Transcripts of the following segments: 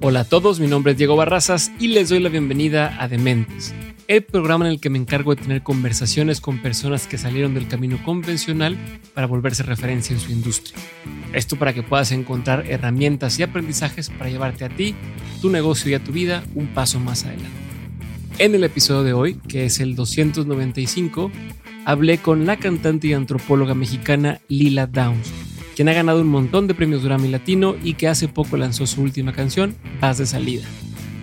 Hola a todos, mi nombre es Diego Barrazas y les doy la bienvenida a Dementes, el programa en el que me encargo de tener conversaciones con personas que salieron del camino convencional para volverse referencia en su industria. Esto para que puedas encontrar herramientas y aprendizajes para llevarte a ti, tu negocio y a tu vida un paso más adelante. En el episodio de hoy, que es el 295, hablé con la cantante y antropóloga mexicana Lila Downs quien ha ganado un montón de premios Grammy Latino y que hace poco lanzó su última canción, Paz de Salida.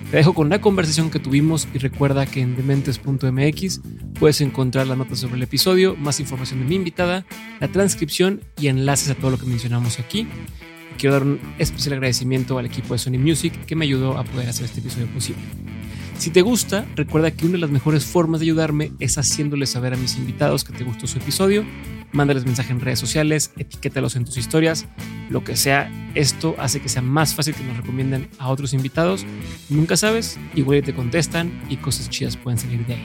Te dejo con la conversación que tuvimos y recuerda que en dementes.mx puedes encontrar la nota sobre el episodio, más información de mi invitada, la transcripción y enlaces a todo lo que mencionamos aquí. Quiero dar un especial agradecimiento al equipo de Sony Music que me ayudó a poder hacer este episodio posible. Si te gusta, recuerda que una de las mejores formas de ayudarme es haciéndoles saber a mis invitados que te gustó su episodio mándales mensaje en redes sociales, etiquétalos en tus historias, lo que sea. Esto hace que sea más fácil que nos recomienden a otros invitados. Nunca sabes, igual te contestan y cosas chidas pueden salir de ahí.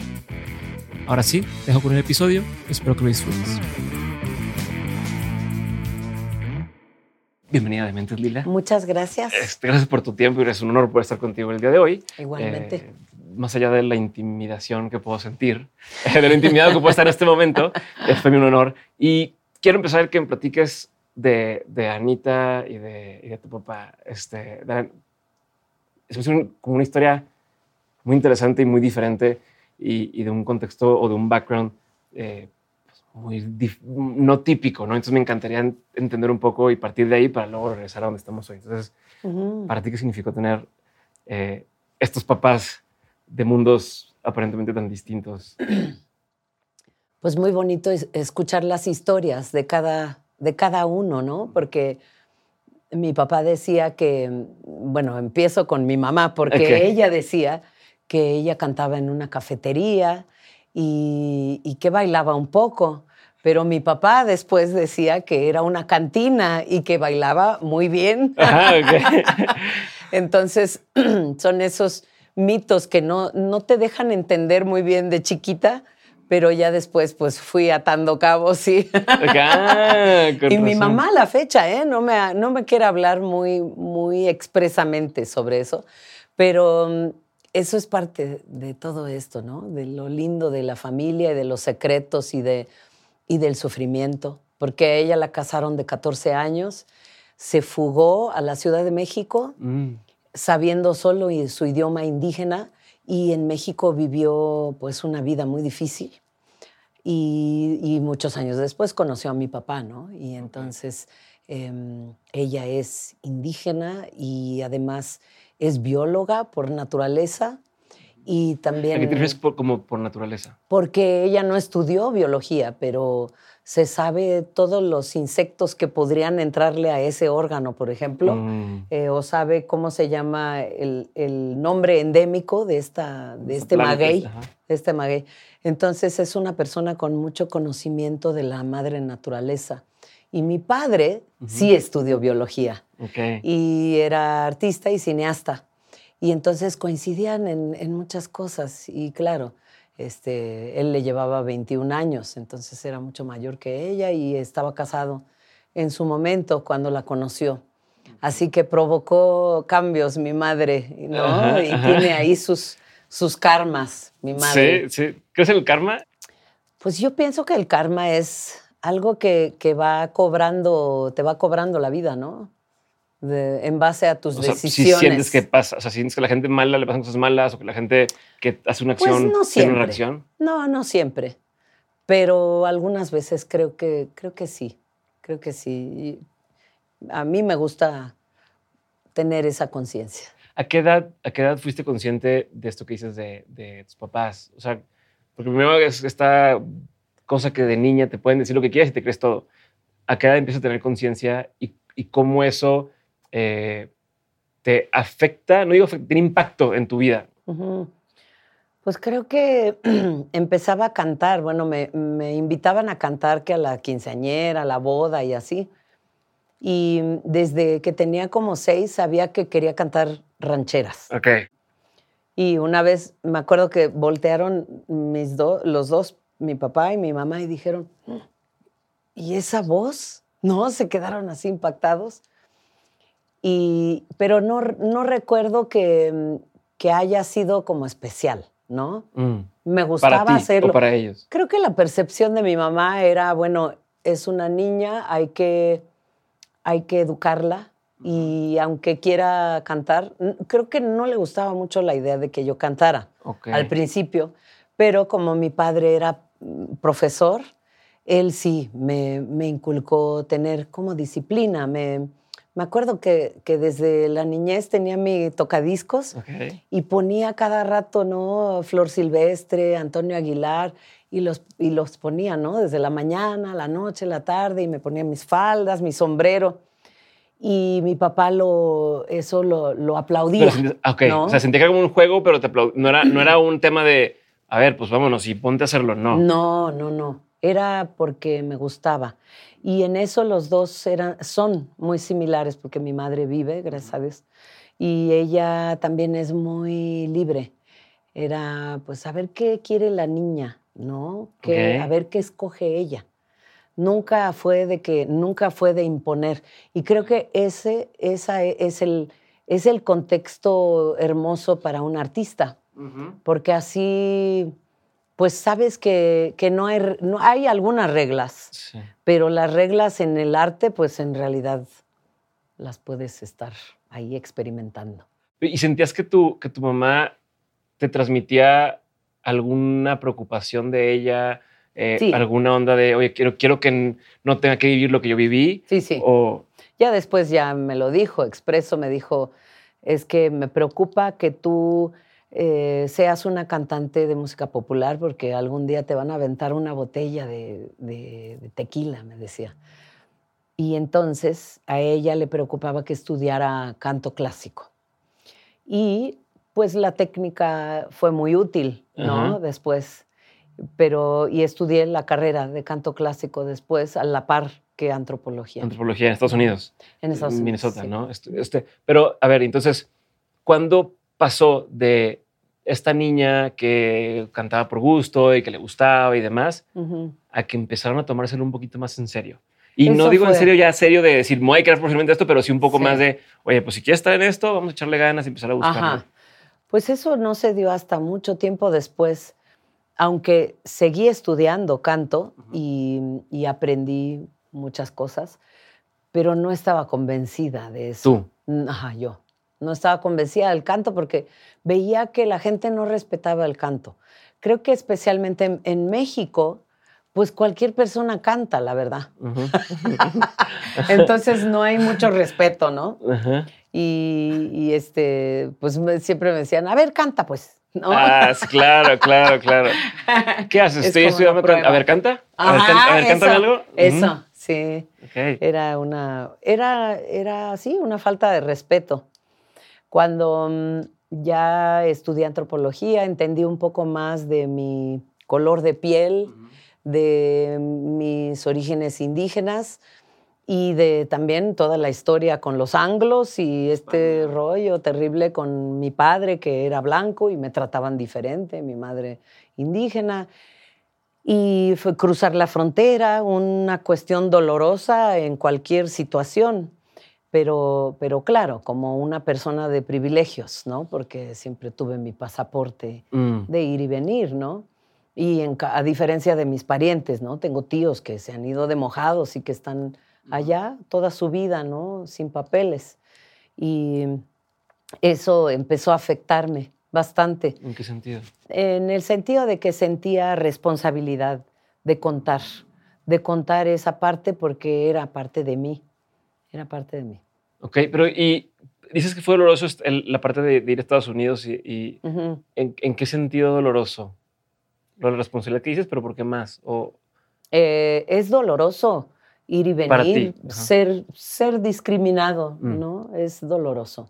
Ahora sí, dejo con el episodio. Espero que lo disfrutes. Bienvenida de Mentes Lila. Muchas gracias. Este, gracias por tu tiempo y es un honor poder estar contigo el día de hoy. Igualmente. Eh, más allá de la intimidación que puedo sentir, de lo intimidado que puedo estar en este momento, es un honor. Y quiero empezar que me platiques de, de Anita y de, y de, tu papá. Este, es como una historia muy interesante y muy diferente y, de un contexto o de un background eh, muy no típico, ¿no? Entonces me encantaría entender un poco y partir de ahí para luego regresar a donde estamos hoy. Entonces, ¿para ti qué significó tener eh, estos papás de mundos aparentemente tan distintos. Pues muy bonito escuchar las historias de cada, de cada uno, ¿no? Porque mi papá decía que, bueno, empiezo con mi mamá, porque ella decía que ella cantaba en una cafetería y, que bailaba un poco. Pero mi papá después decía que era una cantina y que bailaba muy bien. Entonces, son esos mitos que no, no te dejan entender muy bien de chiquita, pero ya después pues fui atando cabos y, ah, y mi mamá a la fecha, ¿eh? no, me, no me quiere hablar muy, muy expresamente sobre eso, pero mm, eso es parte de todo esto, ¿no? De lo lindo de la familia y de los secretos y, de, y del sufrimiento, porque ella la casaron de 14 años, se fugó a la Ciudad de México. Mm sabiendo solo su idioma indígena y en México vivió pues una vida muy difícil. Y, muchos años después conoció a mi papá, ¿no? Y entonces em, ella es indígena y además es bióloga por naturaleza y también... ¿A qué te refieres como por naturaleza? Porque ella no estudió biología, pero se sabe todos los insectos que podrían entrarle a ese órgano, por ejemplo, mm. eh, o sabe cómo se llama el, nombre endémico de, esta, de este maguey. este maguey. Entonces es una persona con mucho conocimiento de la madre naturaleza. Y mi padre sí estudió biología y era artista y cineasta. Y entonces coincidían en, en muchas cosas. Y claro, este, él le llevaba 21 años, entonces era mucho mayor que ella y estaba casado en su momento cuando la conoció. Así que provocó cambios mi madre, ¿no? y tiene ahí sus, sus karmas, mi madre. Sí, sí. ¿Qué es el karma? Pues yo pienso que el karma es algo que, que va cobrando, te va cobrando la vida, ¿no? En base a tus decisiones. si sientes que pasa, o sea, sientes que la gente mala le pasan cosas malas o que la gente que hace una pues acción tiene una reacción. No, no siempre. Pero algunas veces creo que, creo que sí. Creo que sí. A mí me gusta tener esa conciencia. ¿A qué, edad, ¿A qué edad fuiste consciente de esto que dices de, de tus papás? O sea, porque primero es esta cosa que de niña te pueden decir lo que quieras y te crees todo. ¿A qué edad empiezas a tener conciencia y, y cómo eso eh, te afecta, no digo tiene impacto en tu vida? Pues creo que empezaba a cantar, bueno, me, invitaban a cantar que a la quinceañera, a la boda y así. Y desde que tenía como seis sabía que quería cantar rancheras. Ok. Y una vez me acuerdo que voltearon mis los dos, mi papá y mi mamá, y dijeron, ¿y esa voz? No, se quedaron así impactados. Y, pero no, no recuerdo que, que haya sido como especial, ¿no? Mm. Me gustaba para hacerlo. O para ellos. Creo que la percepción de mi mamá era, bueno, es una niña, hay que, hay que educarla y aunque quiera cantar, creo que no le gustaba mucho la idea de que yo cantara al principio, pero como mi padre era mm, profesor, él sí me, me inculcó tener como disciplina. Me, me acuerdo que, que, desde la niñez tenía mi tocadiscos y ponía cada rato, ¿no? Flor Silvestre, Antonio Aguilar, y los, y los ponía, ¿no? Desde la mañana, la noche, la tarde, y me ponía mis faldas, mi sombrero. Y mi papá lo, eso lo, lo aplaudía. o sea, sentía que era como un juego, pero te no, era, no era un tema de, a ver, pues vámonos y ponte a hacerlo, no. No, no, no. Era porque me gustaba. Y en eso los dos eran, son muy similares, porque mi madre vive, gracias a Dios, y ella también es muy libre. Era, pues, a ver qué quiere la niña ¿no? Que a ver qué escoge ella. Nunca fue de que, nunca fue de imponer. Y creo que ese esa e, es, el, es el contexto hermoso para un artista, porque así, pues sabes que, que no, hay, no hay algunas reglas, pero las reglas en el arte, pues en realidad las puedes estar ahí experimentando. ¿Y sentías que tu, que tu mamá te transmitía alguna preocupación de ella, eh, alguna onda de, oye, quiero, quiero que no tenga que vivir lo que yo viví. Sí, sí. O... Ya después ya me lo dijo, expreso, me dijo, es que me preocupa que tú eh, seas una cantante de música popular porque algún día te van a aventar una botella de, de tequila, me decía. Y entonces a ella le preocupaba que estudiara canto clásico. Y pues la técnica fue muy útil, ¿no? Después, pero, y estudié la carrera de canto clásico después, a la par que antropología. Antropología en Estados Unidos. En Estados Unidos. Minnesota, ¿no? Este, este, pero, a ver, entonces, ¿cuándo pasó de esta niña que cantaba por gusto y que le gustaba y demás, a que empezaron a tomárselo un poquito más en serio? Y no digo en serio ya serio de decir, me voy a crear profesionalmente esto, pero sí un poco más de, oye, pues si quieres estar en esto, vamos a echarle ganas y empezar a buscar. Pues eso no se dio hasta mucho tiempo después, aunque seguí estudiando canto y, aprendí muchas cosas, pero no estaba convencida de eso. ¿Tú? Ajá, yo. No estaba convencida del canto porque veía que la gente no respetaba el canto. Creo que especialmente en, México, pues cualquier persona canta, la verdad. Entonces no hay mucho respeto, ¿no? Ajá. Y, este, pues siempre me decían, a ver, canta pues. ¿No? Ah, claro, claro, claro. ¿Qué haces? Estoy estudiando. A ver, canta. a ver, canta algo. Eso, sí. Era una, era, era, sí, una falta de respeto. Cuando mm, ya estudié antropología, entendí un poco más de mi color de piel, de mis orígenes indígenas y de también toda la historia con los anglos y este rollo terrible con mi padre que era blanco y me trataban diferente, mi madre indígena. Y fue cruzar la frontera, una cuestión dolorosa en cualquier situación, pero, pero claro, como una persona de privilegios, ¿no? Porque siempre tuve mi pasaporte mm. de ir y venir, ¿no? Y a diferencia de mis parientes, ¿no? Tengo tíos que se han ido de mojados y que están allá toda su vida, ¿no? Sin papeles. Y eso empezó a afectarme bastante. ¿En qué sentido? En el sentido de que sentía responsabilidad de contar, de contar esa parte porque era parte de mí, era parte de mí. Ok, pero y dices que fue doloroso la parte de, ir a Estados Unidos y, ¿en, qué sentido doloroso? La responsabilidad que dices, pero ¿por qué más? O... Eh, es doloroso ir y venir, ser, ser discriminado, mm. ¿no? Es doloroso.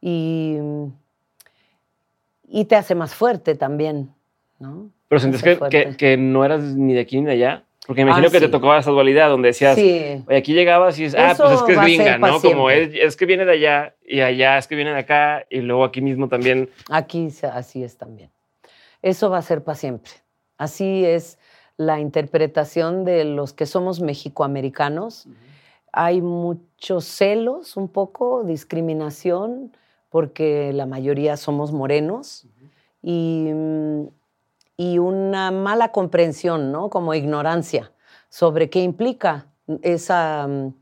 Y, y te hace más fuerte también, ¿no? Pero sientes que, que, no eras ni de aquí ni de allá. Porque me imagino ah, que te tocaba esa dualidad donde decías, oye, aquí llegabas y es, ah, pues es que es gringa, ¿no? Como es, es, que viene de allá y allá es que viene de acá y luego aquí mismo también. Aquí así es también. Eso va a ser para siempre. Así es la interpretación de los que somos mexicoamericanos, hay muchos celos, un poco, discriminación, porque la mayoría somos morenos, y, mm, y, una mala comprensión, ¿no? Como ignorancia sobre qué implica esa, mm,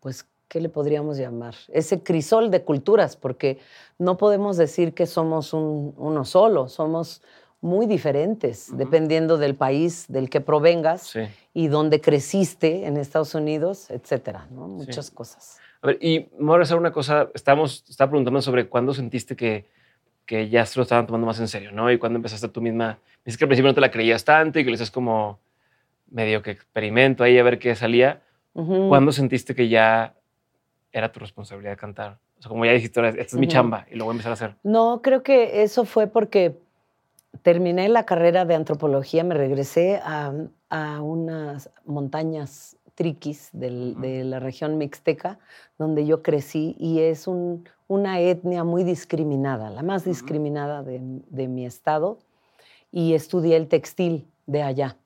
pues, ¿qué le podríamos llamar? Ese crisol de culturas, porque no podemos decir que somos uno solo, somos muy diferentes, dependiendo del país del que provengas y dónde creciste en Estados Unidos, etcétera, ¿no? Muchas cosas. A ver, y me voy a hacer una cosa, estamos, estaba preguntando sobre cuándo sentiste que, que ya se lo estaban tomando más en serio, ¿no? Y cuándo empezaste tú misma, dices que al principio no te la creías tanto y que le haces como medio que experimento ahí a ver qué salía. ¿Cuándo sentiste que ya era tu responsabilidad cantar? O sea, como ya dijiste, esta es mi chamba y lo voy a empezar a hacer. No, creo que eso fue porque terminé la carrera de antropología, me regresé a, unas montañas triquis de la región mixteca, donde yo crecí, y es una etnia muy discriminada, la más discriminada de, mi estado, y estudié el textil de allá.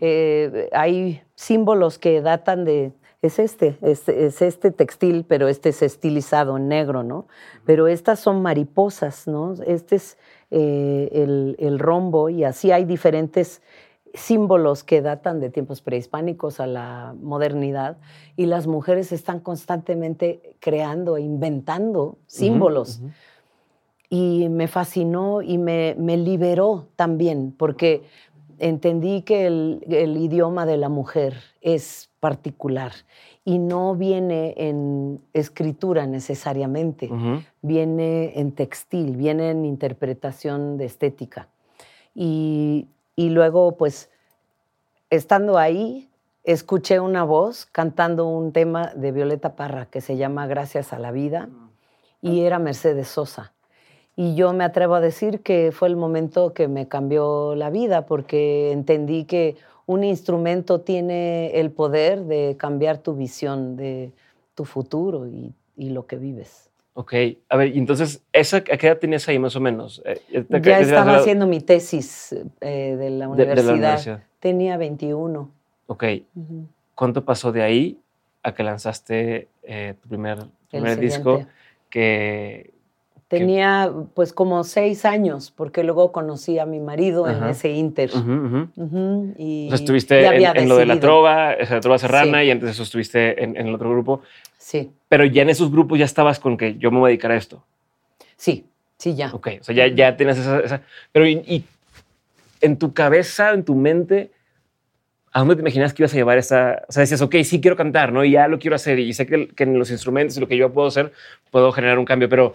Eh, hay símbolos que datan de, es este, es, este textil, pero este es estilizado en negro, ¿no? Pero estas son mariposas, ¿no? Este es eh, el, rombo y así hay diferentes símbolos que datan de tiempos prehispánicos a la modernidad y las mujeres están constantemente creando e inventando símbolos. Y me fascinó y me, me, liberó también porque entendí que el, el idioma de la mujer es particular y no viene en escritura necesariamente, viene en textil, viene en interpretación de estética. Y, luego, pues, estando ahí, escuché una voz cantando un tema de Violeta Parra que se llama Gracias a la vida y era Mercedes Sosa. Y yo me atrevo a decir que fue el momento que me cambió la vida porque entendí que un instrumento tiene el poder de cambiar tu visión de tu futuro y, lo que vives. Ok, a ver, y entonces, ¿esa, ¿a qué edad tenías ahí más o menos? Eh, ya estaba haciendo mi tesis eh, de, la universidad. Tenía 21. Ok, ¿cuánto pasó de ahí a que lanzaste eh, tu primer, primer disco? Que, Tenía pues como seis años, porque luego conocí a mi marido en ese inter. y, estuviste en, lo de la trova, esa trova serrana, y antes eso estuviste en, el otro grupo. Sí. Pero ya en esos grupos ya estabas con que yo me voy a dedicar a esto. Sí, sí, ya. Ok, o sea, ya, ya tienes esa... pero y, en tu cabeza, en tu mente, ¿a dónde te imaginas que ibas a llevar esa? O sea, decías, ok, sí quiero cantar, ¿no? Y ya lo quiero hacer y sé que, que en los instrumentos y lo que yo puedo hacer, puedo generar un cambio, pero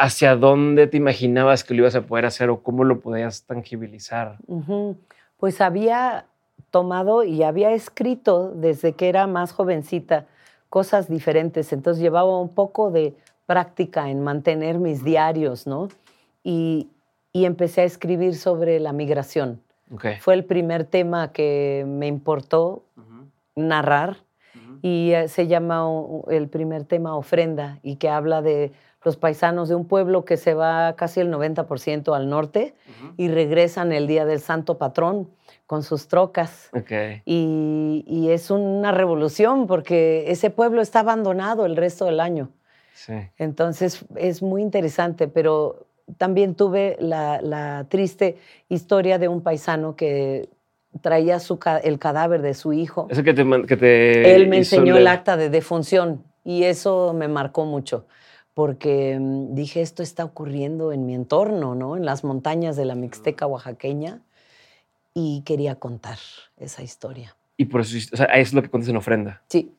hacia dónde te imaginabas que lo ibas a poder hacer o cómo lo podías tangibilizar? Pues había tomado y había escrito desde que era más jovencita cosas diferentes, entonces llevaba un poco de práctica en mantener mis diarios, ¿no? Y, empecé a escribir sobre la migración. Fue el primer tema que me importó narrar y eh, se llama el primer tema Ofrenda y que habla de los paisanos de un pueblo que se va casi el 90% al norte y regresan el día del Santo Patrón con sus trocas. Y, es una revolución porque ese pueblo está abandonado el resto del año. Entonces es muy interesante, pero también tuve la, triste historia de un paisano que traía su, el cadáver de su hijo. Eso que te... Él me enseñó el acta de defunción y eso me marcó mucho porque mm, dije, esto está ocurriendo en mi entorno, ¿no? En las montañas de la Mixteca oaxaqueña, y quería contar esa historia. Y por eso, o sea, es lo que cuentas en ofrenda. Sí.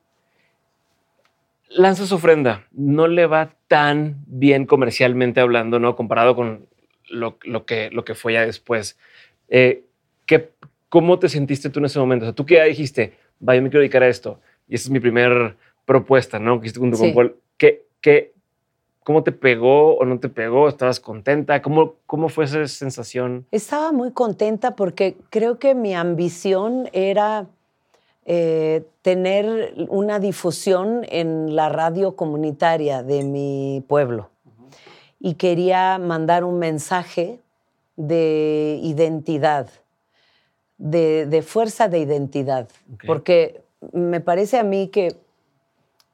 Lanzas ofrenda, no le va tan bien comercialmente hablando, ¿no? Comparado con lo, que, lo que fue ya después. Eh, ¿qué, ¿Cómo te sentiste tú en ese momento? O sea, tú que ya dijiste, vaya, me quiero dedicar a esto, y esa es mi primera propuesta, ¿no? Que junto con Paul. ¿Qué, qué, ¿Cómo te pegó o no te pegó? ¿Estabas contenta? ¿Cómo, cómo fue esa sensación? Estaba muy contenta porque creo que mi ambición era eh, tener una difusión en la radio comunitaria de mi pueblo. Y quería mandar un mensaje de identidad, de, fuerza de identidad. Porque me parece a mí que,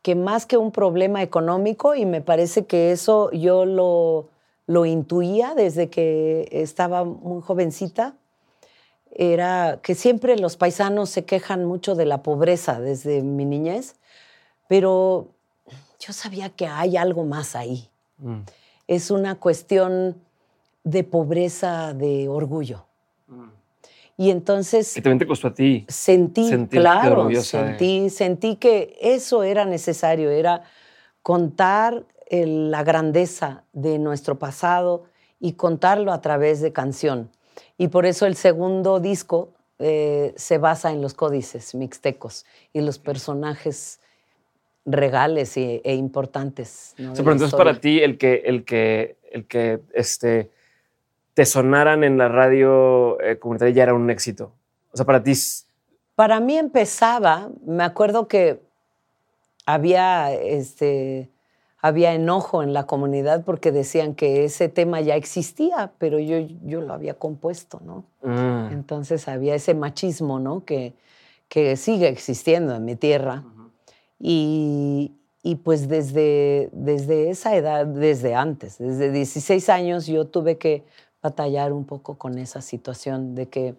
que más que un problema económico, y me parece que eso yo lo, lo intuía desde que estaba muy jovencita, era que siempre los paisanos se quejan mucho de la pobreza desde mi niñez, pero yo sabía que hay algo más ahí. Mm. Es una cuestión de pobreza, de orgullo. Y entonces... Que también te costó a ti. Sentí, claro, sentí, sentí que eso era necesario, era contar la grandeza de nuestro pasado y contarlo a través de canción. Y por eso el segundo disco eh, se basa en los códices mixtecos y los personajes regales e, importantes. pero entonces para ti el que, el que, el que este, te sonaran en la radio eh, comunitaria ya era un éxito. O sea, para ti... Para mí empezaba, me acuerdo que había este, había enojo en la comunidad porque decían que ese tema ya existía, pero yo, yo lo había compuesto, ¿no? Mm. Entonces había ese machismo, ¿no? Que, que sigue existiendo en mi tierra. y, y, pues desde, desde esa edad, desde antes, desde 16 años, yo tuve que batallar un poco con esa situación de que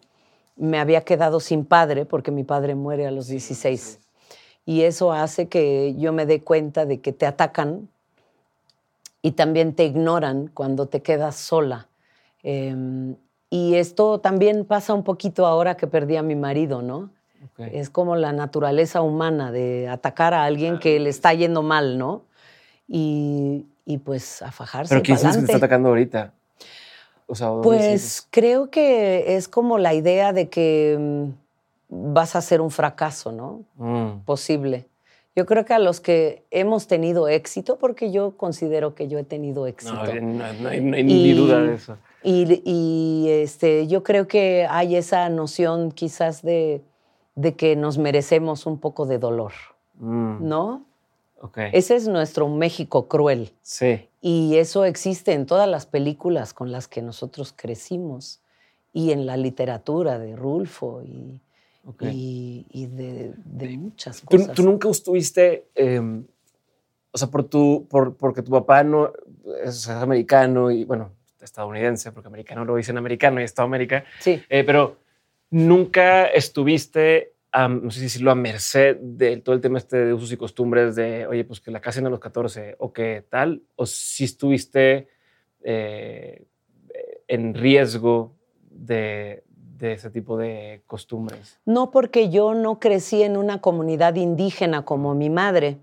me había quedado sin padre porque mi padre muere a los 16. Y eso hace que yo me dé cuenta de que te atacan y también te ignoran cuando te quedas sola. Em, y esto también pasa un poquito ahora que perdí a mi marido, ¿no? Es como la naturaleza humana de atacar a alguien que le está yendo mal, ¿no? Y, y pues a fajarse. ¿Pero quién es que te está atacando ahorita? Pues creo que es como la idea de que mm, vas a ser un fracaso, ¿no? Mm. Posible. Yo creo que a los que hemos tenido éxito, porque yo considero que yo he tenido éxito. No, hay, ni duda de eso. Y, este, yo creo que hay esa noción quizás de, de que nos merecemos un poco de dolor, mm. ¿no? Okay. Ese es nuestro México cruel. Sí. Y eso existe en todas las películas con las que nosotros crecimos y en la literatura de Rulfo y, y, de, muchas cosas. ¿Tú, nunca estuviste, em, o sea, por tu, por, porque tu papá no es, americano y, bueno, estadounidense, porque americano lo dicen americano y Estado América. Sí. Eh, pero nunca estuviste, no sé si decirlo, a merced de todo el tema este de usos y costumbres de, oye, pues que la casen a los 14 o que tal, o si estuviste eh, en riesgo de, de ese tipo de costumbres? No, porque yo no crecí en una comunidad indígena como mi madre.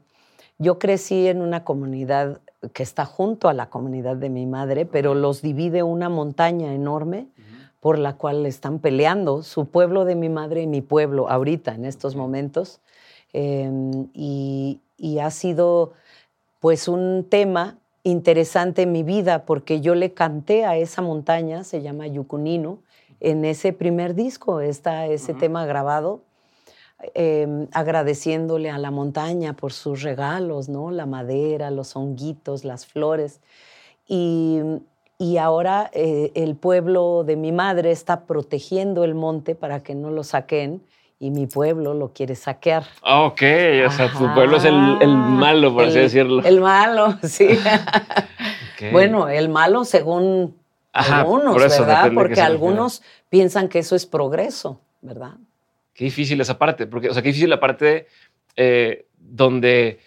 Yo crecí en una comunidad que está junto a la comunidad de mi madre, pero los divide una montaña enorme por la cual están peleando su pueblo de mi madre y mi pueblo ahorita, en estos momentos. Em, y, y ha sido pues un tema interesante en mi vida porque yo le canté a esa montaña, se llama Yucunino, en ese primer disco está ese tema grabado, em, agradeciéndole a la montaña por sus regalos, ¿no? La madera, los honguitos, las flores. Y, ahora eh, el pueblo de mi madre está protegiendo el monte para que no lo saquen y mi pueblo lo quiere saquear. Ah, ok, o sea, tu pueblo es el, malo, por así decirlo. El malo, sí. Bueno, el malo según algunos, ¿verdad? Porque algunos piensan que eso es progreso, ¿verdad? Qué difícil esa parte, porque, o sea, qué difícil la parte eh, donde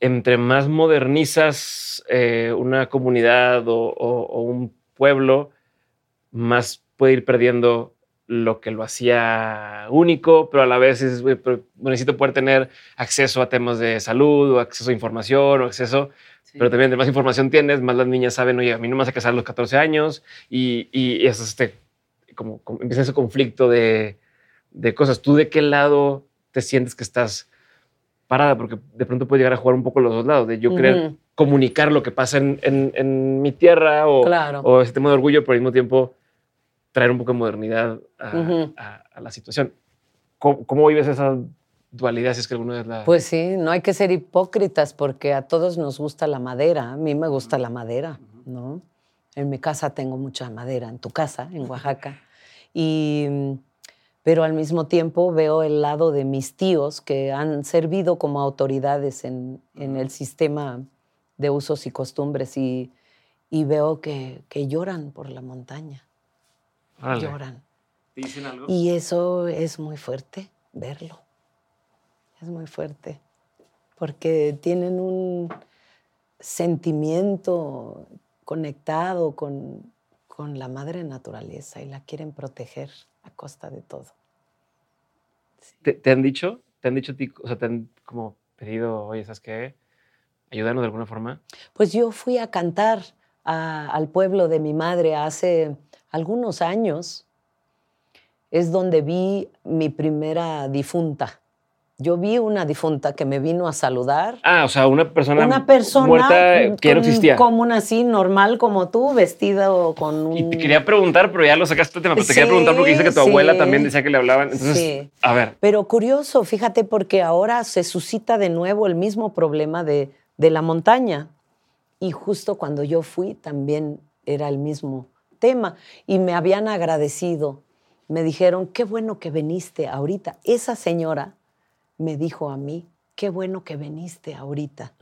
entre más modernizas eh, una comunidad o, un pueblo, más puede ir perdiendo lo que lo hacía único, pero a la vez es, necesito poder tener acceso a temas de salud o acceso a información o acceso pero también, de más información tienes, más las niñas saben, oye, a mí no me vas a casar a los 14 años y, y, eso este, como, empieza ese conflicto de, de, cosas. ¿Tú de qué lado te sientes que estás parada? Porque de pronto puede llegar a jugar un poco los dos lados, de yo querer comunicar lo que pasa en, en, mi tierra o, o, ese tema de orgullo, pero al mismo tiempo traer un poco de modernidad a, a, la situación. ¿Cómo, ¿Cómo, vives esa dualidad si es que alguna vez la... Pues sí, no hay que ser hipócritas porque a todos nos gusta la madera. A mí me gusta la madera, ¿no? En mi casa tengo mucha madera, en tu casa, en Oaxaca. Y, pero al mismo tiempo veo el lado de mis tíos que han servido como autoridades en, el sistema de usos y costumbres y, veo que, lloran por la montaña. Lloran. dicen algo? Y eso es muy fuerte, verlo. Es muy fuerte, porque tienen un sentimiento conectado con, con la madre naturaleza y la quieren proteger a costa de todo. ¿Te, han dicho? ¿Te han dicho o sea, te han como pedido, oye, ¿sabes qué? Ayudarnos de alguna forma. Pues yo fui a cantar al pueblo de mi madre hace algunos años. Es donde vi mi primera difunta. Yo vi una difunta que me vino a saludar. Ah, o sea, una persona, una persona muerta que no existía. Como una así, normal como tú, vestido con un... Y te quería preguntar, pero ya lo sacaste el tema, pero te quería preguntar porque dice que tu abuela también decía que le hablaban. Entonces, sí. a ver. Pero curioso, fíjate, porque ahora se suscita de nuevo el mismo problema de, de la montaña. Y justo cuando yo fui también era el mismo tema. Y me habían agradecido. Me dijeron, qué bueno que viniste ahorita. Esa señora me dijo a mí, qué bueno que viniste ahorita.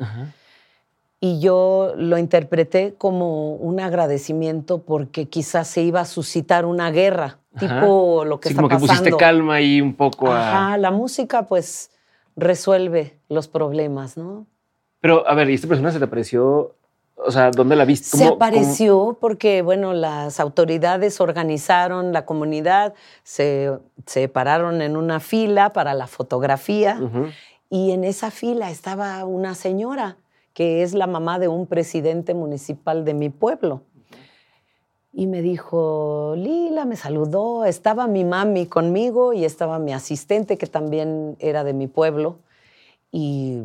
Y yo lo interpreté como un agradecimiento porque quizás se iba a suscitar una guerra, tipo lo que sí, como que pusiste calma ahí un poco. Ajá, la música pues resuelve los problemas, ¿no? Pero, a ver, ¿y esta persona se te apareció o sea, ¿dónde la viste? se apareció porque, bueno, las autoridades organizaron la comunidad, se, se pararon en una fila para la fotografía y en esa fila estaba una señora que es la mamá de un presidente municipal de mi pueblo. Y me dijo, Lila, me saludó, estaba mi mami conmigo y estaba mi asistente que también era de mi pueblo. Y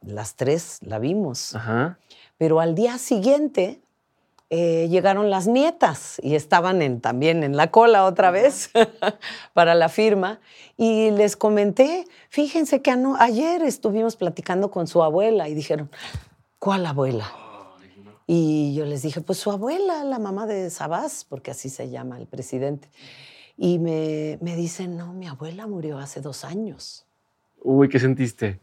las tres la vimos. Ajá. Pero al día siguiente eh, llegaron las nietas y estaban en, también en la cola otra vez para la firma. Y les comenté, fíjense que ayer estuvimos platicando con su abuela y dijeron, ¿cuál abuela? Y yo les dije, pues su abuela, la mamá de Sabás, porque así se llama el presidente. Y me, me dicen, no, mi abuela murió hace dos años. Uy, ¿qué sentiste?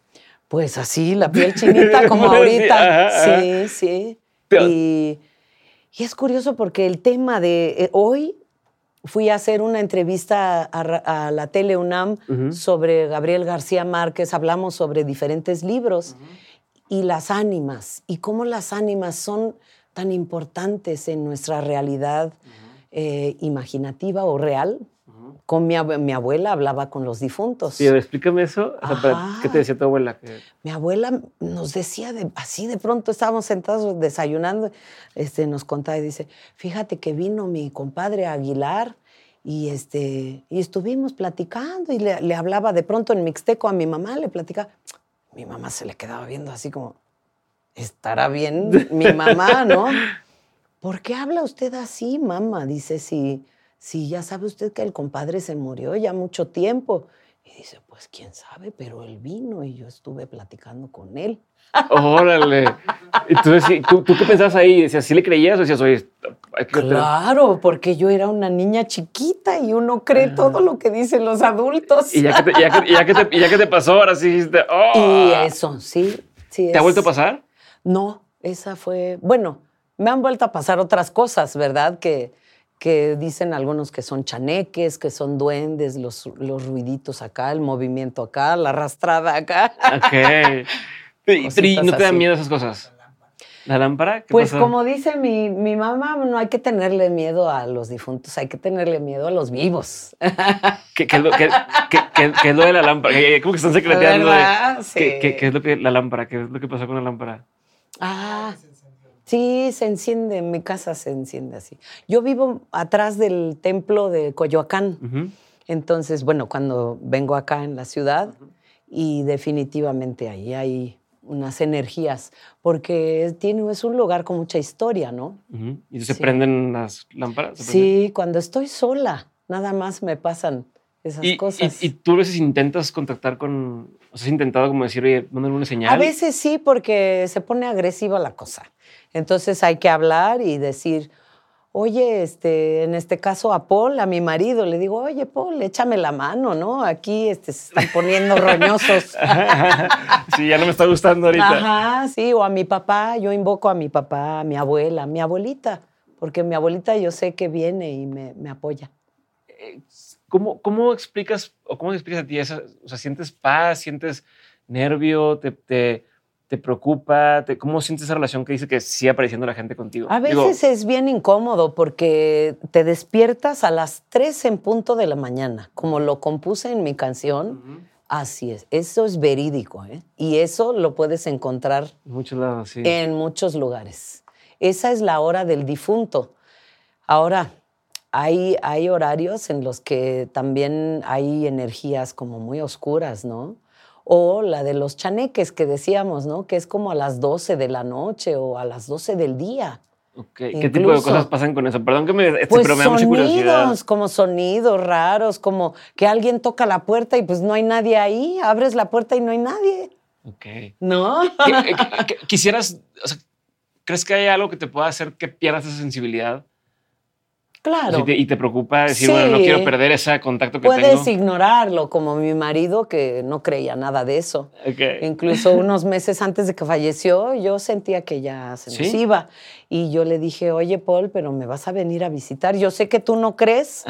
Pues así, la piel chinita como ahorita. sí, sí. Y, es curioso porque el tema de eh, hoy fui a hacer una entrevista a, la Tele UNAM sobre Gabriel García Márquez. Hablamos sobre diferentes libros y las ánimas y cómo las ánimas son tan importantes en nuestra realidad eh, imaginativa o real con mi, mi, abuela hablaba con los difuntos. Sí, explícame eso. ¿Qué te decía tu abuela? Mi abuela nos decía de, así de pronto, estábamos sentados desayunando, este, nos contaba y dice, fíjate que vino mi compadre Aguilar y, este, y estuvimos platicando y le, le hablaba de pronto en mixteco a mi mamá, le platicaba. Mi mamá se le quedaba viendo así como, estará bien mi mamá, ¿no? ¿Por qué habla usted así, mamá? Dice, sí Sí, ya sabe usted que el compadre se murió ya mucho tiempo. Y dice, pues quién sabe, pero él vino y yo estuve platicando con él. Órale. Entonces, ¿tú, ¿tú qué pensabas ahí? ¿Decías, sí le creías o decías, oye, Claro, porque yo era una niña chiquita y uno cree todo lo que dicen los adultos. Y ya que te, ya que, te, ya que te pasó, ahora sí dijiste, oh. Y eso, sí. sí ¿Te ha vuelto a pasar? No, esa fue, bueno, me han vuelto a pasar otras cosas, ¿verdad? Que, que dicen algunos que son chaneques, que son duendes, los, los ruiditos acá, el movimiento acá, la arrastrada acá. Ok. ¿Y no te dan miedo esas cosas? ¿La lámpara? pues como dice mi, mi, mamá, no hay que tenerle miedo a los difuntos, hay que tenerle miedo a los vivos. ¿Qué, qué, es, lo, qué, es, lo, de la lámpara? ¿Cómo que están secreteando? ¿Qué, es lo que la lámpara? ¿Qué es lo que pasó con la lámpara? Ah, Sí, se enciende, en mi casa se enciende así. Yo vivo atrás del templo de Coyoacán. Entonces, bueno, cuando vengo acá en la ciudad y definitivamente ahí hay unas energías, porque tiene, es un lugar con mucha historia, ¿no? ¿Y se prenden las lámparas? sí, cuando estoy sola, nada más me pasan esas cosas. Y, tú a veces intentas contactar con, o sea, has intentado como decir, oye, mándame una señal? A veces sí, porque se pone agresiva la cosa. Entonces hay que hablar y decir, oye, este, en este caso a Paul, a mi marido, le digo, oye, Paul, échame la mano, ¿no? Aquí este, se están poniendo roñosos. sí, ya no me está gustando ahorita. Ajá, sí, o a mi papá, yo invoco a mi papá, a mi abuela, a mi abuelita, porque mi abuelita yo sé que viene y me, apoya. Eh, ¿Cómo, ¿Cómo explicas o cómo explicas a ti eso? O sea, ¿sientes paz, sientes nervio, te, te ¿Te preocupa? ¿Cómo sientes esa relación que dice que sigue apareciendo la gente contigo? A veces es bien incómodo porque te despiertas a las 3 en punto de la mañana, como lo compuse en mi canción. Así es, eso es verídico, ¿eh? Y eso lo puedes encontrar en muchos lados, sí. En muchos lugares. Esa es la hora del difunto. Ahora, hay, hay horarios en los que también hay energías como muy oscuras, ¿no? O la de los chaneques que decíamos, ¿no? Que es como a las 12 de la noche o a las 12 del día. ¿Qué tipo de cosas pasan con eso? Perdón que me, este, pues pero me sonidos, como sonidos raros, como que alguien toca la puerta y pues no hay nadie ahí, abres la puerta y no hay nadie. Ok. ¿No? quisieras, o sea, ¿crees que hay algo que te pueda hacer que pierdas esa sensibilidad? Claro. y te preocupa decir, bueno, no quiero perder ese contacto que Puedes Puedes ignorarlo, como mi marido que no creía nada de eso. Incluso unos meses antes de que falleció, yo sentía que ya se nos iba. Y yo le dije, oye, Paul, pero me vas a venir a visitar. Yo sé que tú no crees,